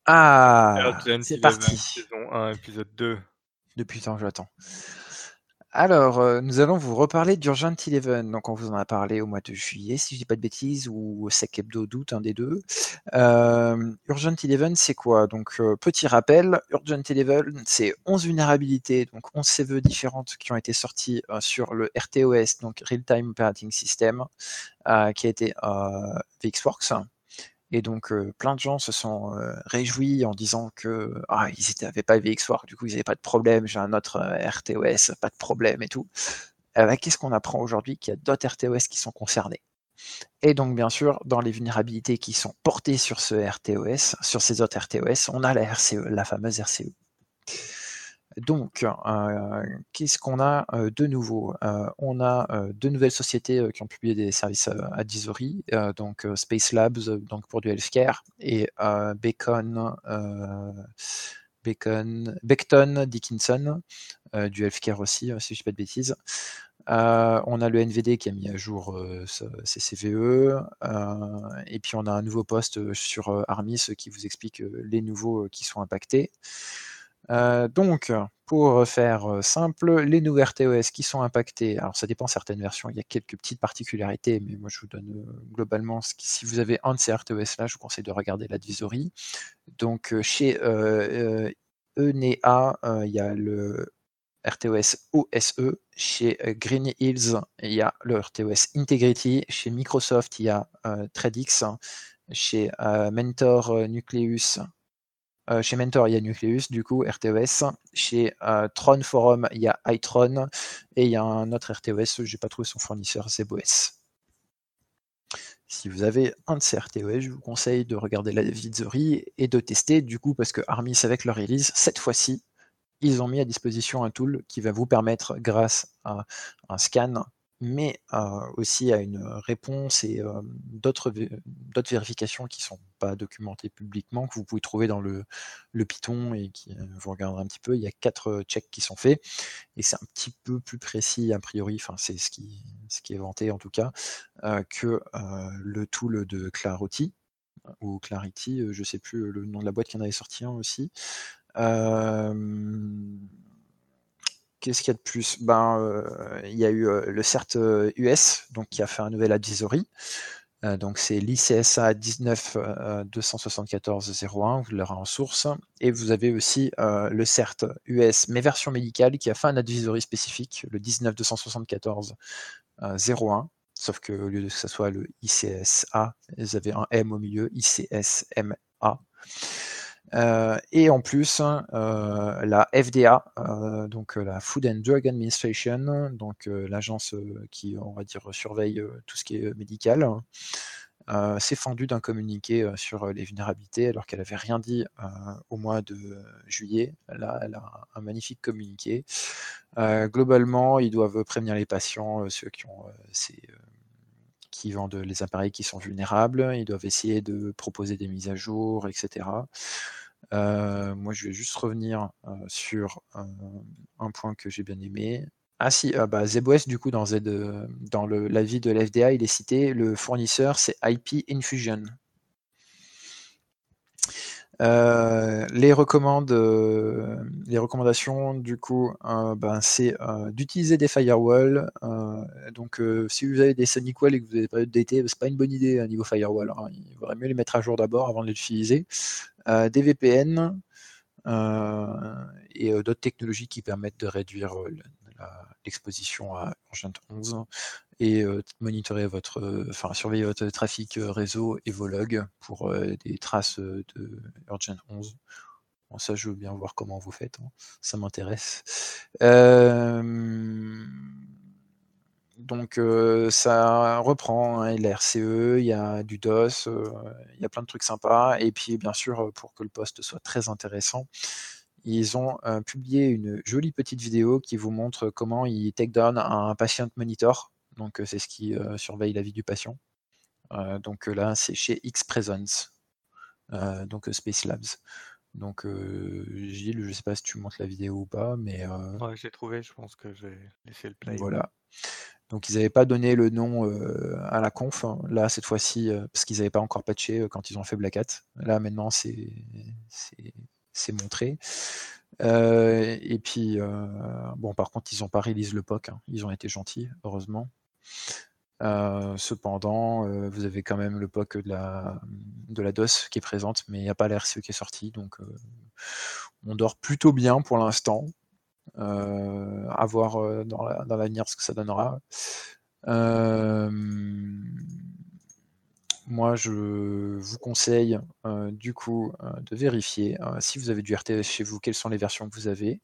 B: Ah, c'est parti.
A: Saison 1, épisode 2.
B: Depuis temps que j'attends. Alors, euh, nous allons vous reparler d'Urgent Eleven. Donc, on vous en a parlé au mois de juillet, si je dis pas de bêtises, ou Sec Hebdo d'août, un des deux. Euh, Urgent Eleven, c'est quoi? Donc, euh, petit rappel, Urgent Eleven, c'est 11 vulnérabilités, donc 11 CVE différentes qui ont été sorties sur le RTOS, donc Real Time Operating System, qui a été VxWorks. Et donc, plein de gens se sont réjouis en disant que ah, ils n'avaient pas VxWorks, du coup, ils n'avaient pas de problème, j'ai un autre RTOS, pas de problème et tout. Eh ben, Qu'est-ce qu'on apprend aujourd'hui Qu'il y a d'autres RTOS qui sont concernés? Et donc, bien sûr, dans les vulnérabilités qui sont portées sur ce RTOS, sur ces autres RTOS, on a la RCE, la fameuse RCE. Donc, euh, qu'est-ce qu'on a euh, de nouveau? Euh, On a deux nouvelles sociétés qui ont publié des services euh, advisory, donc Space Labs donc pour du healthcare et Bacon, Dickinson du healthcare aussi, si je ne dis pas de bêtises. On a le NVD qui a mis à jour ses CVE, et puis on a un nouveau poste sur Armis qui vous explique les nouveaux qui sont impactés. Euh, donc, pour faire euh, simple, les nouveaux RTOS qui sont impactés, alors ça dépend certaines versions, il y a quelques petites particularités, mais moi je vous donne euh, globalement, si vous avez un de ces RTOS là, je vous conseille de regarder l'advisory. Donc chez ENEA, euh, il y a le RTOS OSE, chez Green Hills, il y a le RTOS Integrity, chez Microsoft, il y a ThreadX, chez Mentor Nucleus, euh, chez Mentor, il y a Nucleus, du coup, RTOS. Chez euh, Tron Forum, il y a iTron. Et il y a un autre RTOS, je n'ai pas trouvé son fournisseur, c'est. Si vous avez un de ces RTOS, je vous conseille de regarder la advisory et de tester, du coup, parce que Armis, avec leur release, cette fois-ci, ils ont mis à disposition un tool qui va vous permettre, grâce à un scan, mais aussi à une réponse et d'autres vé- d'autres vérifications qui ne sont pas documentées publiquement, que vous pouvez trouver dans le, Python et qui vous regarderez un petit peu. Il y a quatre checks qui sont faits et c'est un petit peu plus précis a priori, enfin c'est ce qui, ce qui est vanté en tout cas, que le tool de Clarity ou Clarity, je ne sais plus le nom de la boîte qui en avait sorti un aussi. Euh, Qu'est-ce qu'il y a de plus? Ben, euh, Il y a eu euh, le CERT euh, US, donc, qui a fait un nouvel advisory. Euh, donc c'est l'ICSA 19-274-01, vous l'aurez en source. Et vous avez aussi euh, le CERT US, mais version médicale, qui a fait un advisory spécifique, le 19-274-01. Sauf que au lieu de que ce soit le ICSA, ils avaient un M au milieu, ICSMA. Euh, et en plus, euh, la FDA, euh, donc la Food and Drug Administration, donc l'agence qui, on va dire, surveille tout ce qui est médical, s'est fendue d'un communiqué sur les vulnérabilités alors qu'elle avait rien dit au mois de juillet. Là, elle a un magnifique communiqué. globalement, ils doivent prévenir les patients, ceux qui ont qui vendent les appareils qui sont vulnérables. Ils doivent essayer de proposer des mises à jour, etc. moi, je vais juste revenir sur un point que j'ai bien aimé. Ah si, ah bah, ZebOS, du coup, dans, Z, euh, dans l'avis de l'FDA, il est cité, le fournisseur, c'est IP Infusion. Euh, les, recommandes, euh, les recommandations, du coup, ben, c'est d'utiliser des firewalls. donc, si vous avez des SonicWall et que vous avez périodes d'été, c'est pas une bonne idée à niveau firewall. Hein. Il vaudrait mieux les mettre à jour d'abord avant de les utiliser. des VPN et d'autres technologies qui permettent de réduire l'exposition à Urgent 11 et monitorer votre, enfin surveiller votre trafic réseau et vos logs pour des traces de Urgent 11. Bon, ça, je veux bien voir comment vous faites, hein. ça m'intéresse. donc ça reprend hein, l'RCE, il y a du DOS, il y a plein de trucs sympas. Et puis bien sûr, pour que le poste soit très intéressant, ils ont publié une jolie petite vidéo qui vous montre comment ils take down un patient monitor. Donc euh, c'est ce qui euh, surveille la vie du patient. donc là c'est chez X-Presence, donc Space Labs. Donc Gilles, je ne sais pas si tu montres la vidéo ou pas, mais
A: Ouais, j'ai trouvé, je pense que j'ai laissé le play.
B: voilà. Donc ils n'avaient pas donné le nom à la conf. Hein. Là cette fois-ci, parce qu'ils n'avaient pas encore patché quand ils ont fait Black Hat. Là maintenant c'est c'est montré. Euh, et puis, euh, bon, par contre, ils n'ont pas release le POC, hein. ils ont été gentils, heureusement. Euh, cependant, vous avez quand même le POC de la, de la DOS qui est présente, mais il n'y a pas l'RCE qui est sorti, donc on dort plutôt bien pour l'instant. à voir dans l'avenir ce que ça donnera moi, je vous conseille euh, du coup euh, de vérifier euh, si vous avez du RTOS chez vous, quelles sont les versions que vous avez.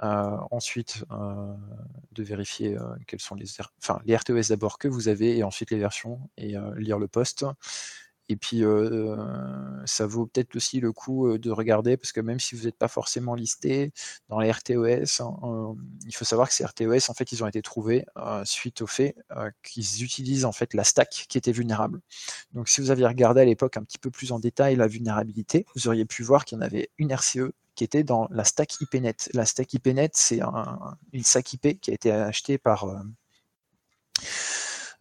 B: Ensuite, de vérifier quels sont les, enfin, les RTOS d'abord que vous avez et ensuite les versions et lire le post. Et puis, ça vaut peut-être aussi le coup de regarder, parce que même si vous n'êtes pas forcément listé dans les RTOS, hein, il faut savoir que ces RTOS, en fait, ils ont été trouvés suite au fait qu'ils utilisent en fait la stack qui était vulnérable. Donc, si vous aviez regardé à l'époque un petit peu plus en détail la vulnérabilité, vous auriez pu voir qu'il y en avait une RCE qui était dans la stack IPNet. La stack IPNet, c'est une stack IP qui a été achetée par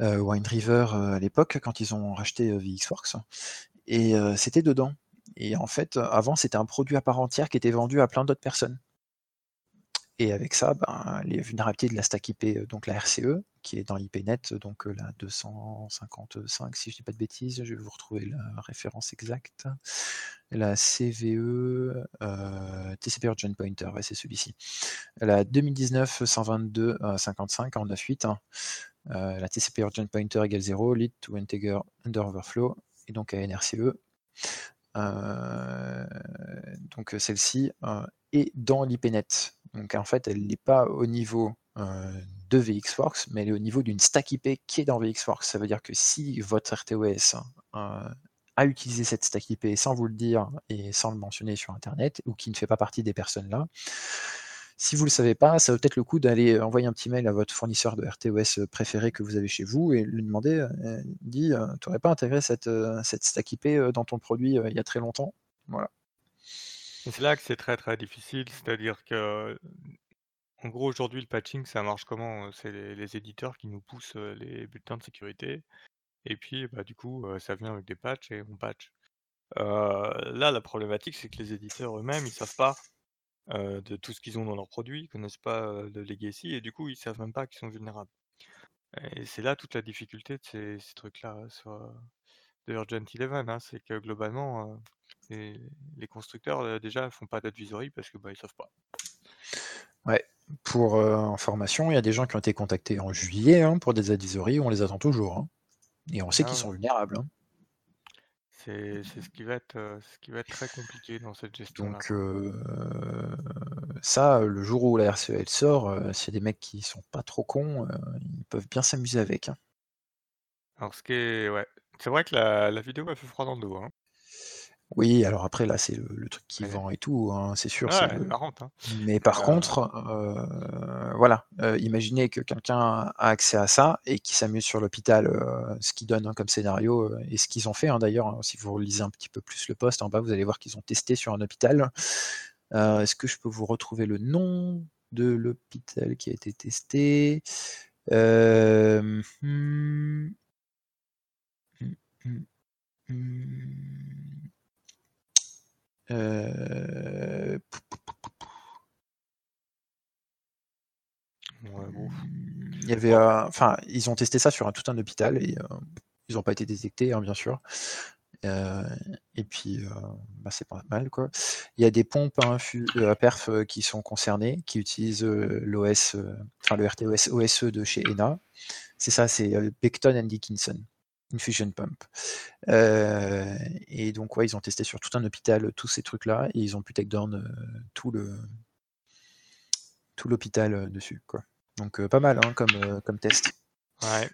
B: euh, Wine River euh, à l'époque, quand ils ont racheté euh, VXWorks. Et c'était dedans. Et en fait, avant, c'était un produit à part entière qui était vendu à plein d'autres personnes. Et avec ça, ben, les vulnérabilités de la stack IP, donc la RCE, qui est dans l'IPNet, donc la 255, si je ne dis pas de bêtises, je vais vous retrouver la référence exacte. La CVE, TCP Urgent Pointer, c'est celui-ci. La 2019 122 55 en 9.8. Euh, la TCP Urgent Pointer égale 0, lead to integer under overflow, et donc à NRCE. Euh, donc celle-ci euh, est dans l'IPNet. Donc en fait, elle n'est pas au niveau de VXWorks, mais elle est au niveau d'une stack IP qui est dans VXWorks. Ça veut dire que si votre RTOS a utilisé cette stack IP sans vous le dire et sans le mentionner sur Internet, ou qui ne fait pas partie des personnes là, si vous ne le savez pas, ça vaut peut-être le coup d'aller envoyer un petit mail à votre fournisseur de RTOS préféré que vous avez chez vous et lui demander, euh, dit, euh, tu n'aurais pas intégré cette, euh, cette stack IP dans ton produit il y a très longtemps? Voilà.
A: C'est là que c'est très très difficile, c'est-à-dire que, en gros, aujourd'hui, le patching, ça marche comment C'est les, éditeurs qui nous poussent les bulletins de sécurité, et puis, bah, du coup, ça vient avec des patchs et on patch. là, la problématique, c'est que les éditeurs eux-mêmes, ils savent pas de tout ce qu'ils ont dans leurs produits, ils connaissent pas le legacy et du coup, ils savent même pas qu'ils sont vulnérables. Et c'est là toute la difficulté de ces, trucs-là sur de Urgent Eleven, hein, c'est que globalement, les, constructeurs déjà font pas d'advisory parce que bah ils savent pas.
B: Ouais. Pour information, il y a des gens qui ont été contactés en juillet hein, pour des advisories, on les attend toujours. Hein. Et on sait qu'ils ah sont vulnérables.
A: C'est ce qui va être, ce qui va être très compliqué dans cette gestion
B: Donc ça, le jour où la RCE sort, s'il y a des mecs qui sont pas trop cons, ils peuvent bien s'amuser avec, hein.
A: Alors ce qui est ouais, C'est vrai que la la vidéo m'a fait froid dans le dos, hein.
B: Oui, alors après là, c'est le le truc qui
A: Ouais.
B: vend et tout, hein, c'est sûr,
A: Ouais, marrante, hein.
B: mais par
A: Heu
B: contre, heu, voilà, heu, imaginez que quelqu'un a accès à ça et qu'il s'amuse sur l'hôpital, ce qu'il donne, hein, comme scénario, et ce qu'ils ont fait, d'ailleurs, si vous relisez un petit peu plus le post en bas, vous allez voir qu'ils ont testé sur un hôpital. Est-ce que je peux vous retrouver le nom de l'hôpital qui a été testé? Hem, mmh. Mmh
A: Ouais, bon.
B: Mmh, il y avait, enfin, ils ont testé ça sur un tout un hôpital et heu, ils ont pas été détectés, hein, bien sûr. Heu et puis, bah, c'est pas mal, quoi. Il y a des pompes à perf, qui sont concernées, qui utilisent, l'OS, enfin le RTOS OSE de chez ENA. C'est ça, c'est, heu, Becton and Dickinson Infusion Pump. Heu et donc ouais, ils ont testé sur tout un hôpital, tous ces trucs-là et ils ont pu take down, heu, tout le tout l'hôpital, dessus, quoi. Donc pas mal, hein, comme, comme test.
A: Ouais.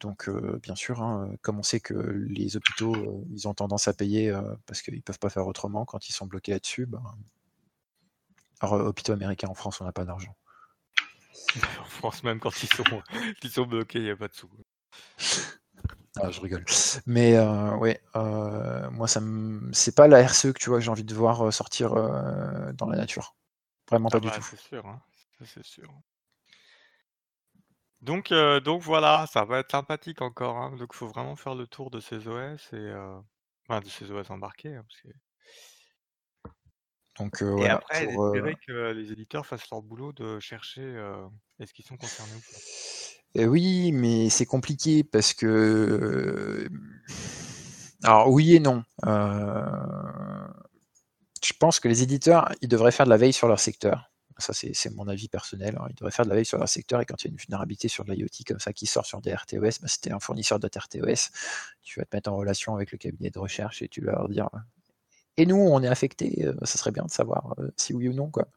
B: Donc bien sûr, hein, comme on sait que les hôpitaux, ils ont tendance à payer, parce qu'ils peuvent pas faire autrement quand ils sont bloqués là-dessus, ben alors, hôpitaux américains, en France, on n'a pas d'argent. [laughs]
A: En France, même quand ils sont [laughs] qu'ils sont bloqués, il y a pas de sous.
B: Ah, je rigole. Mais heu, ouais, heu, moi ça me c'est pas la RCE que tu vois, que j'ai envie de voir, heu, sortir, heu, dans la nature. Vraiment pas
A: Ah
B: du
A: bah,
B: tout.
A: c'est sûr, hein, ça c'est sûr. Donc heu, donc voilà, ça va être sympathique encore, hein, donc faut vraiment faire le tour de ces OS et enfin de ces OS embarqués, hein, parce que
B: Donc
A: et
B: voilà,
A: après
B: pour,
A: espérer que les éditeurs fassent leur boulot de chercher, est-ce qu'ils sont concernés ou pas?
B: Et oui, mais c'est compliqué parce que, hem, alors oui et non. Heu, je pense que les éditeurs, ils devraient faire de la veille sur leur secteur. Ça, c'est mon avis personnel, hein. Ils devraient faire de la veille sur leur secteur et quand il y a une vulnérabilité sur de l'IoT comme ça qui sort sur des RTOS, bah, si un fournisseur de RTOS, tu vas te mettre en relation avec le cabinet de recherche et tu vas leur dire: «Et nous, on est affectés, heu, ça serait bien de savoir, si oui ou non, quoi».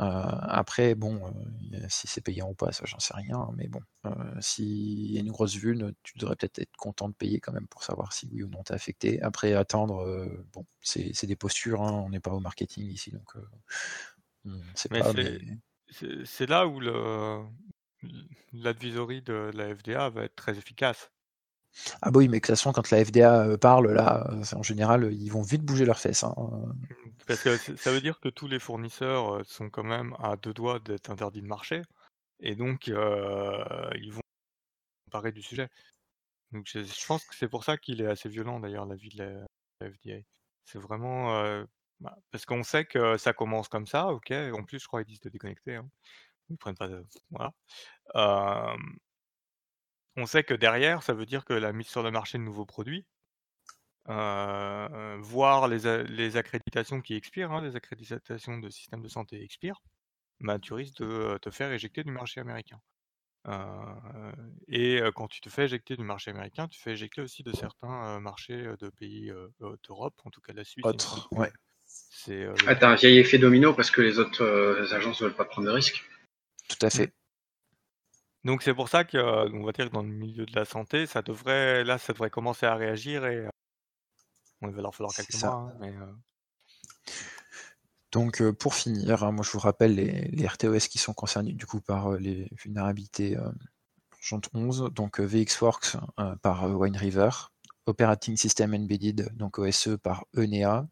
B: Heu, après bon, heu, si c'est payant ou pas, ça j'en sais rien, mais bon, heu, s'il y a une grosse vulne, tu devrais peut-être être content de payer quand même pour savoir si oui ou non tu es affecté. Après attendre, bon, c'est c'est des postures, hein, on n'est pas au marketing ici, donc
A: Mais
B: pas,
A: c'est
B: mais
A: c'est c'est là où l'advisory de la FDA va être très efficace.
B: Ah bah oui, mais de toute façon quand la FDA, heu, parle là, c'est en général, heu, ils vont vite bouger leurs fesses, hein,
A: parce que ça veut dire que tous les fournisseurs, sont quand même à 2 doigts d'être interdits de marché et donc ils vont s'emparer du sujet. Donc je pense que c'est pour ça qu'il est assez violent d'ailleurs l'avis de la FDA. C'est vraiment, bah, parce qu'on sait que ça commence comme ça, OK, en plus je crois ils disent de déconnecter, hein. Ils prennent pas de voilà. Hem on sait que derrière, ça veut dire que la mise sur le marché de nouveaux produits heu, voire les les accréditations qui expirent, hein, les accréditations de systèmes de santé expirent, bah, tu risques de, te faire éjecter du marché américain. Heu et heu, quand tu te fais éjecter du marché américain, tu te fais éjecter aussi de certains, marchés, de pays, d'Europe, en tout cas la Suisse,
B: Autre, ouais.
A: c'est,
C: Ah,
A: le
C: tu as un vieil effet domino parce que les autres, agences veulent pas prendre de risques.
B: Tout à
A: Mmh.
B: fait.
A: Donc c'est pour ça que, heu, on va dire que dans le milieu de la santé, ça devrait là, ça devrait commencer à réagir et bon, il va leur falloir quelques
B: ça.
A: mois, hein, mais heu
B: Donc heu, pour finir, hein, moi je vous rappelle les les RTOS qui sont concernés du coup par, heu, les vulnérabilités, Urgent 11, donc VxWorks, par, Wine River, Operating System Embedded, donc OSE par Enea,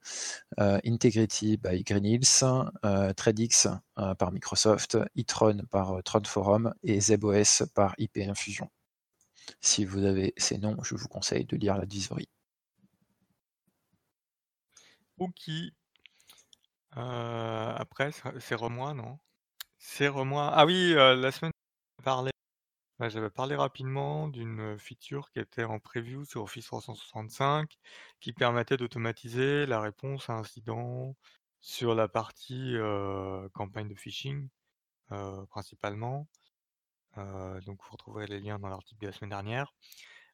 B: heu, Integrity by Green Hills, heu, ThreadX, heu, par Microsoft, Itron par, heu, Tron Forum et ZebOS par IP Infusion. Si vous avez ces noms, je vous conseille de lire l'advisory.
A: OK. Heu, après c'est Remois, non? C'est Remois ah oui, la semaine parlé bah, j'avais parlé rapidement d'une, feature qui était en preview sur Office 365 qui permettait d'automatiser la réponse à incidents sur la partie, campagne de phishing, principalement. Donc vous retrouverez les liens dans l'article de la semaine dernière.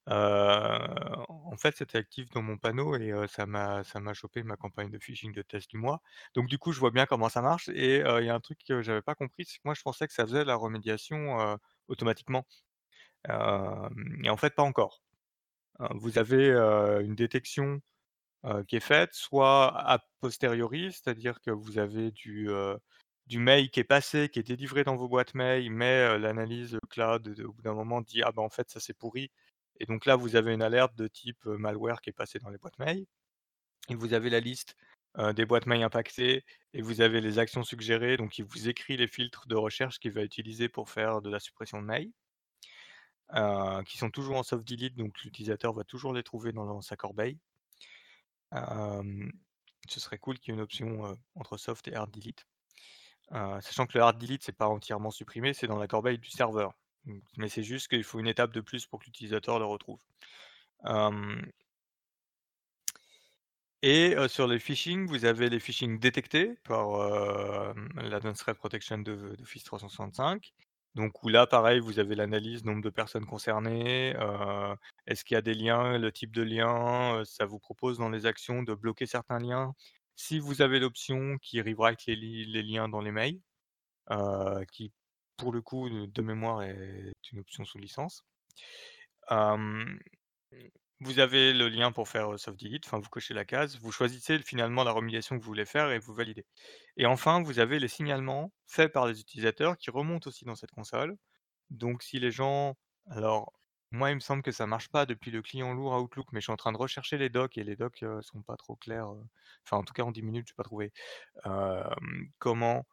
A: En fait, c'était actif dans mon panneau et ça m'a ça m'a chopé ma campagne de phishing de test du mois. Donc du coup, je vois bien comment ça marche et il y a un truc que j'avais pas compris, c'est que moi je pensais que ça faisait la remédiation, automatiquement. et en fait, pas encore. vous avez, une détection, qui est faite, soit a posteriori, c'est-à-dire que vous avez du, du mail qui est passé, qui est délivré dans vos boîtes mail, mais l'analyse cloud, au bout d'un moment dit: «Ah bah, en fait, ça c'est pourri» et donc là, vous avez une alerte de type, malware qui est passé dans les boîtes mail et vous avez la liste, des boîtes mail impactées et vous avez les actions suggérées, donc il vous écrit les filtres de recherche qu'il va utiliser pour faire de la suppression de mail, qui sont toujours en soft delete, donc l'utilisateur va toujours les trouver dans sa corbeille. ce serait cool qu'il y ait une option, entre soft et hard delete. sachant que le hard delete, c'est pas entièrement supprimé, c'est dans la corbeille du serveur. mais c'est juste qu'il faut une étape de plus pour que l'utilisateur le retrouve. Et sur les phishing, vous avez les phishing détectés par l'Advanced Threat Protection d'Office 365. Donc où là, pareil, vous avez l'analyse, nombre de personnes concernées, est-ce qu'il y a des liens, le type de lien, ça vous propose dans les actions de bloquer certains liens. Si vous avez l'option qui rewrite les, les liens dans les mails, qui pour le coup de mémoire est une option sous licence. Vous avez le lien pour faire soft delete, enfin vous cochez la case, vous choisissez finalement la remédiation que vous voulez faire et vous validez. Et enfin, vous avez les signalements faits par les utilisateurs qui remontent aussi dans cette console. Donc si les gens, alors moi il me semble que ça marche pas depuis le client lourd Outlook, mais je suis en train de rechercher les docs et les docs ne sont pas trop clairs. Enfin en tout cas en 10 minutes je n'ai pas trouvé comment.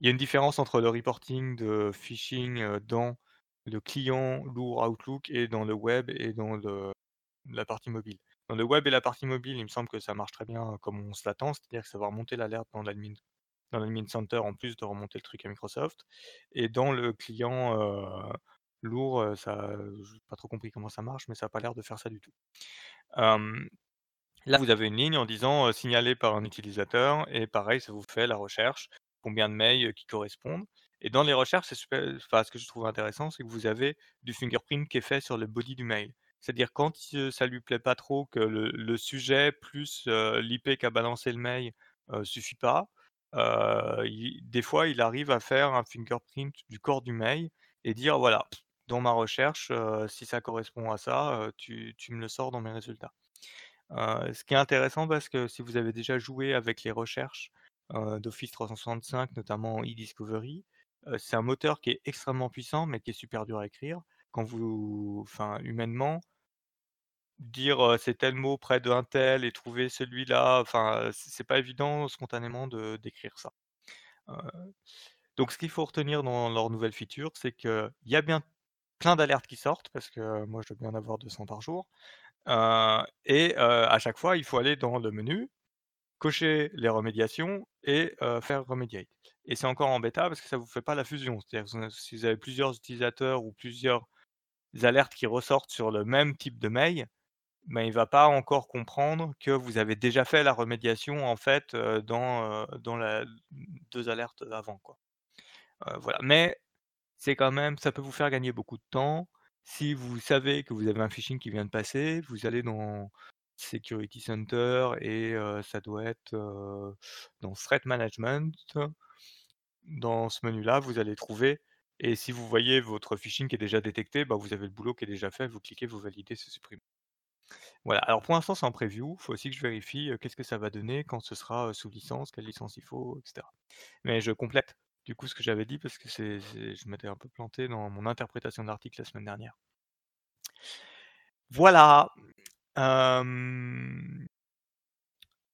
A: Il y a une différence entre le reporting de phishing dans le client lourd Outlook et dans le web et dans le la partie mobile. Dans le web et la partie mobile, il me semble que ça marche très bien comme on se l'attend, c'est-à-dire que ça va remonter l'alerte dans l'admin dans l'admin center en plus de remonter le truc à Microsoft. Et dans le client lourd, ça, j'ai pas trop compris comment ça marche, mais ça n'a pas l'air de faire ça du tout. là, vous avez une ligne en disant signalé par un utilisateur, et pareil, ça vous fait la recherche, combien de mails qui correspondent. Et dans les recherches, ce que je trouve intéressant, c'est que vous avez du fingerprint qui est fait sur le body du mail. C'est-à-dire quand ça lui plaît pas trop que le sujet plus, l'IP qu'a balancé le mail, suffit pas, des fois il arrive à faire un fingerprint du corps du mail et dire: «Voilà, dans ma recherche, si ça correspond à ça, tu me le sors dans mes résultats». ce qui est intéressant parce que si vous avez déjà joué avec les recherches, d'Office 365, notamment eDiscovery, c'est un moteur qui est extrêmement puissant, mais qui est super dur à écrire. Quand vous enfin humainement dire, c'est tel mot près d'un tel et trouver celui-là, enfin, c'est pas évident spontanément de d'écrire ça. donc ce qu'il faut retenir dans leur nouvelle feature, c'est qu'il y a bien plein d'alertes qui sortent parce que moi je dois bien en avoir 200 par jour, et à chaque fois, il faut aller dans le menu, cocher les remédiations et faire remediate et c'est encore en bêta parce que ça vous fait pas la fusion. C'est-à-dire si vous avez plusieurs utilisateurs ou plusieurs alertes qui ressortent sur le même type de mail, il va pas encore comprendre que vous avez déjà fait la remédiation en fait, dans, la deux alertes avant voilà, mais c'est quand même ça peut vous faire gagner beaucoup de temps. Si vous savez que vous avez un phishing qui vient de passer, vous allez dans Security Center et ça doit être, dans Threat Management. Dans ce menu-là, vous allez trouver et si vous voyez votre phishing qui est déjà détecté, bah, vous avez le boulot qui est déjà fait, vous cliquez, vous validez, c'est supprimé. Voilà, alors pour l'instant c'est en preview, il faut aussi que je vérifie, qu'est-ce que ça va donner quand ce sera, sous licence, quelle licence il faut, etc. Mais je complète du coup ce que j'avais dit parce que je m'étais un peu planté dans mon interprétation de l'article la semaine dernière. Voilà,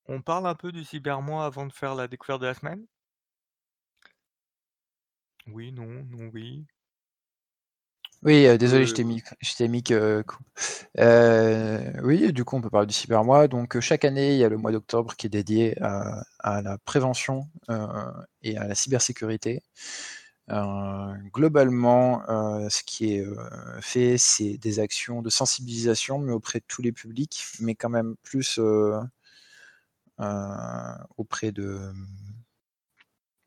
A: on parle un peu du cybermois avant de faire la découverte de la semaine? Oui, non, non, oui.
B: Oui, désolé, je t'ai mis je t'ai mis que oui, du coup, on peut parler du cybermois. Donc, chaque année, il y a le mois d'octobre qui est dédié à la prévention, et à la cybersécurité. globalement, ce qui est, fait, c'est des actions de sensibilisation, mais auprès de tous les publics, mais quand même plus, auprès de,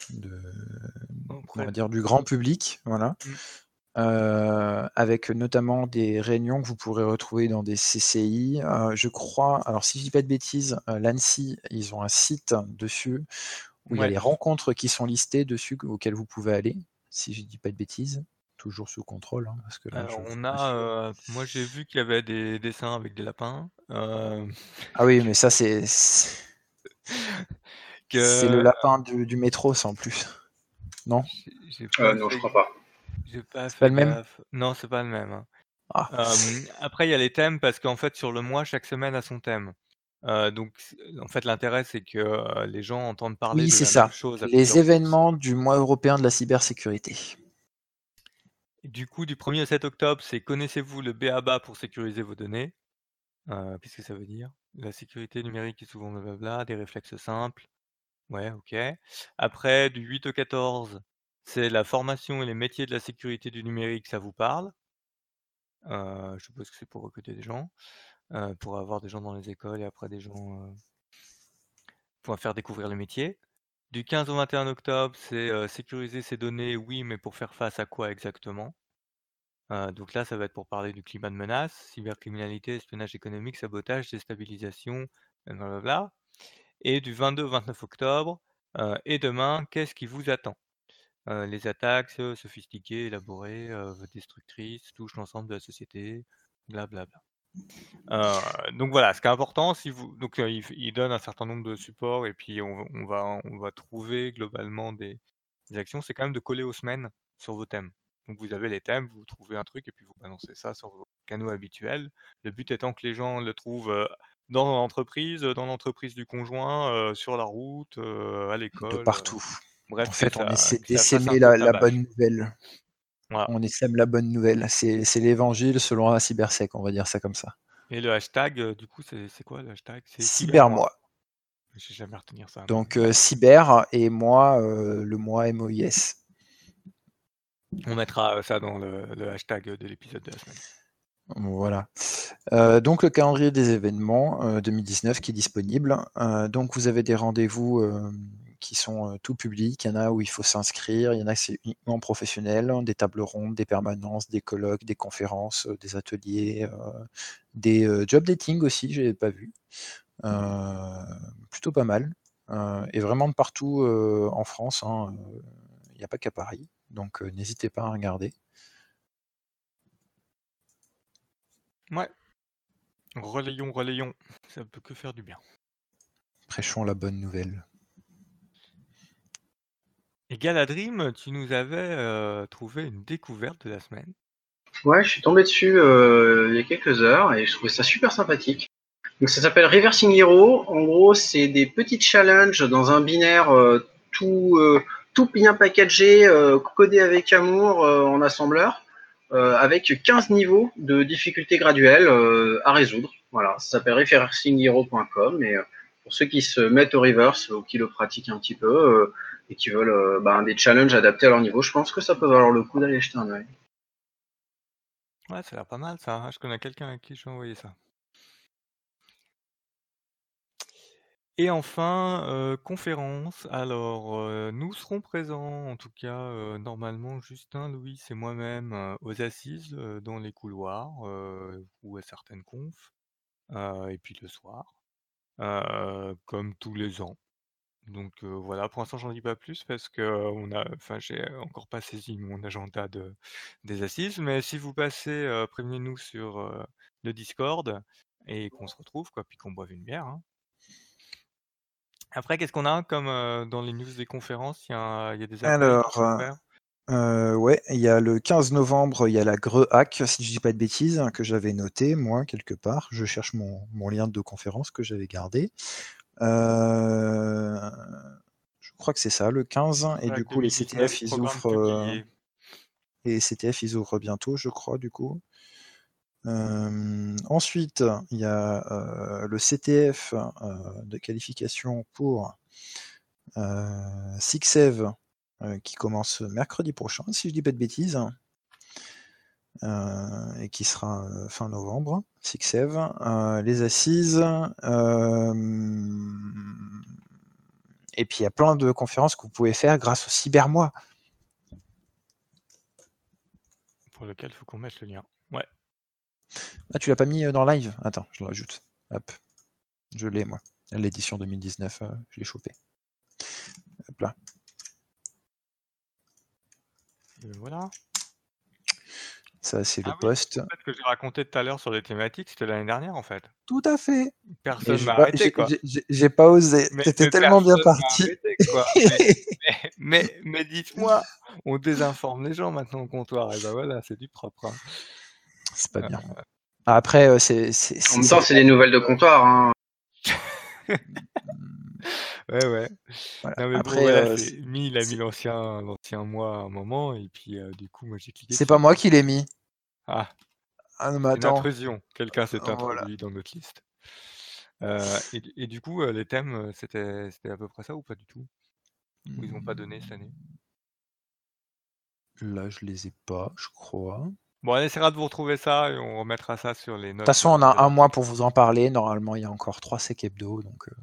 B: de on va dire du grand public, voilà. Euh, avec notamment des réunions que vous pourrez retrouver dans des CCI. Euh, je crois, alors si je dis pas de bêtises, euh, l'ANSI, ils ont un site dessus où il y a les rencontres qui sont listées dessus auxquelles vous pouvez aller, si je dis pas de bêtises. toujours sous contrôle, hein, parce que là,
A: Alors
B: je
A: on a, moi j'ai vu qu'il y avait des dessins avec des lapins,
B: ah oui, mais ça c'est [laughs] c'est c'est le lapin du du métro ça, en plus. Non?
C: Euh,
A: pas
C: non, je crois pas.
B: C'est pas le même?
A: gaffe. Non, c'est pas le même, hein.
B: Ah.
A: Après il y a les thèmes parce qu'en fait sur le mois, chaque semaine a son thème. Donc c en fait l'intérêt c'est que, les gens entendent parler
B: Oui,
A: de
B: c'est
A: la même
B: ça.
A: chose à
B: Les
A: plusieurs
B: événements du mois européen de la cybersécurité.
A: Du coup, du 1er au 7 octobre, c'est connaissez-vous le b.a.-ba pour sécuriser vos données? Heu, qu'est-ce que ça veut dire? La sécurité numérique est souvent blablabla, des réflexes simples. Ouais, OK. Après, du 8 au 14, c'est la formation et les métiers de la sécurité du numérique, ça vous parle? Heu, je suppose que c'est pour recruter des gens, heu, pour avoir des gens dans les écoles et après des gens, heu pour faire découvrir le métier. Du 15 au 21 octobre, c'est, sécuriser ses données, oui, mais pour faire face à quoi exactement? Donc là, ça va être pour parler du climat de menace, cybercriminalité, espionnage économique, sabotage, déstabilisation, blablabla. Et du 22 au 29 octobre, et demain, qu'est-ce qui vous attend? Les attaques, sophistiquées, élaborées, destructrices, touchent l'ensemble de la société, blablabla. Donc voilà, ce qui est important, si vous donc il il donne un certain nombre de supports et puis on on va on va trouver globalement des des actions. C'est quand même de coller aux semaines sur vos thèmes. Donc vous avez les thèmes, vous trouvez un truc et puis vous balancez ça sur vos canaux habituels. Le but étant que les gens le trouvent, dans l'entreprise, dans l'entreprise du conjoint, sur la route, à l'école, heu,
B: partout.
A: Bref
B: En fait, on essaie d'essaimer
A: un
B: la la bonne nouvelle.
A: Voilà.
B: On essaime la bonne nouvelle. C'est l'évangile selon la cybersec, on va dire ça comme ça.
A: Et le hashtag, heu, du coup, c'est quoi le hashtag? Cybermois. Je vais jamais retenir ça,
B: Donc heu, cyber et mois, heu, le mois M-O-I-S.
A: On mettra, ça dans le le hashtag, de l'épisode de la semaine.
B: Voilà. Donc le calendrier des événements, heu, 2019 qui est disponible. Donc vous avez des rendez-vous, qui sont, heu, tout publics. Il y en a où il faut s'inscrire, il y en a c'est uniquement professionnel, des tables rondes, des permanences, des colloques, des conférences, heu, des ateliers, heu, des, job dating aussi, j'avais pas vu. Plutôt pas mal, et vraiment de partout, en France, hein, il y a pas qu'à Paris, donc n'hésitez pas à regarder.
A: Mouais. Relayons, relayons, ça peut que faire du bien.
B: Prêchons la bonne nouvelle.
A: Et Galadrim, tu nous avais, trouvé une découverte de la semaine.
C: Ouais, je suis tombé dessus il y a quelques heures et je trouvais ça super sympathique. Donc ça s'appelle Reversing Hero. En gros, c'est des petits challenges dans un binaire tout tout bien packagé, codé avec amour en assembleur, avec 15 niveaux de difficulté graduelle à résoudre. Voilà, ça s'appelle reversinghero.com et pour ceux qui se mettent au reverse ou qui le pratiquent un petit peu et qui veulent euh, bah, des challenges adaptés à leur niveau, je pense que ça peut valoir le coup d'aller jeter un œil.
A: Ouais, ça a l'air pas mal ça. Je connais quelqu'un à qui j'ai envoyé ça. Et enfin, heu, conférence. Alors, heu, nous serons présents, en tout cas, heu, normalement Justin, Louis et moi-même, aux assises, dans les couloirs, ou à certaines confs, et puis le soir, comme tous les ans. Donc voilà, pour l'instant, j'en dis pas plus parce qu'on a enfin, j'ai encore pas saisi mon agenda de des assises, mais si vous passez, prévenez-nous sur, le Discord et qu'on se retrouve quoi, puis qu'on boive une bière, hein. Après, qu'est-ce qu'on a comme, dans les news des conférences? Il y a il y a des
B: Alors, ouais, il y a le 15 novembre, il y a la GREHAC, si je dis pas de bêtises, que j'avais noté moi quelque part. Je cherche mon mon lien de conférence que j'avais gardé. Heu, je crois que c'est ça, le 15 et du coup les
A: 2019,
B: CTF, ils ouvrent,
A: publié.
B: les CTF, ils ouvrent bientôt, je crois, du coup. Hem, ensuite, il y a, le CTF, de qualification pour, heu, qui commence mercredi prochain, si je dis pas de bêtises. Heu, et qui sera, heu, fin novembre, SIGSEV. Heu, les assises, et puis il y a plein de conférences que vous pouvez faire grâce au Cybermois.
A: Pour lequel faut qu'on mette le lien. Ouais.
B: Ah, tu l'as pas mis, dans live? Attends, je le rajoute. Hop. Je l'ai moi. L'édition 2019, heu, je l'ai chopé. Hop là.
A: Et voilà.
B: Ça, c'est le
A: Ah oui,
B: post.
A: en fait, ce que j'ai raconté tout à l'heure sur les thématiques, c'était l'année dernière, en fait.
B: Tout à fait. Mais
A: Personne
B: j'ai
A: m'a
B: pas,
A: arrêté,
B: j'ai-
A: quoi.
B: j'ai- j'ai- j'ai pas osé.
A: Mais,
B: T'étais
A: mais
B: tellement bien
A: personne m'a
B: parti.
A: arrêté, quoi. [laughs] Mais, mais, mais, mais dites-moi, on désinforme les gens maintenant au comptoir. Et ben voilà, c'est du propre. hein.
B: C'est pas bien. Après, euh, c'est, c'est,
C: En
B: c'est-
C: même temps,
B: c'est-
C: c'est des nouvelles de comptoir. Hein. [laughs]
A: ouais, ouais.
B: voilà.
A: Non, mais bon,
B: Après,
A: voilà,
B: euh,
A: c'est mis, il a mis l'ancien, l'ancien mois à un moment, et puis euh, du coup, moi j'ai cliqué
B: c'est
A: dessus.
B: pas moi qui l'ai mis.
A: Ah,
B: Ah non, mais
A: une
B: attends.
A: intrusion. Quelqu'un s'est
B: Voilà.
A: introduit dans notre liste. Euh, et, du- et du coup, euh, les thèmes, c'était, c'était à peu près ça ou pas du tout? Ou ils n'ont pas donné cette année?
B: Là, je les ai pas, je crois.
A: Bon, on essaiera de vous retrouver ça et on remettra ça sur les
B: De toute
A: notes
B: façon, on a un mois pour vous en parler. Normalement, il y a encore trois sec hebdo, donc euh,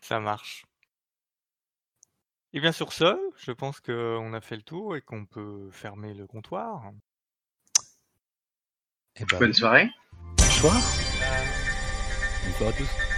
A: Ça marche. Et bien sur ce, je pense qu'on a fait le tour et qu'on peut fermer le comptoir.
B: eh ben,
C: Bonne soirée.
B: bonsoir.
D: Bonsoir à tous.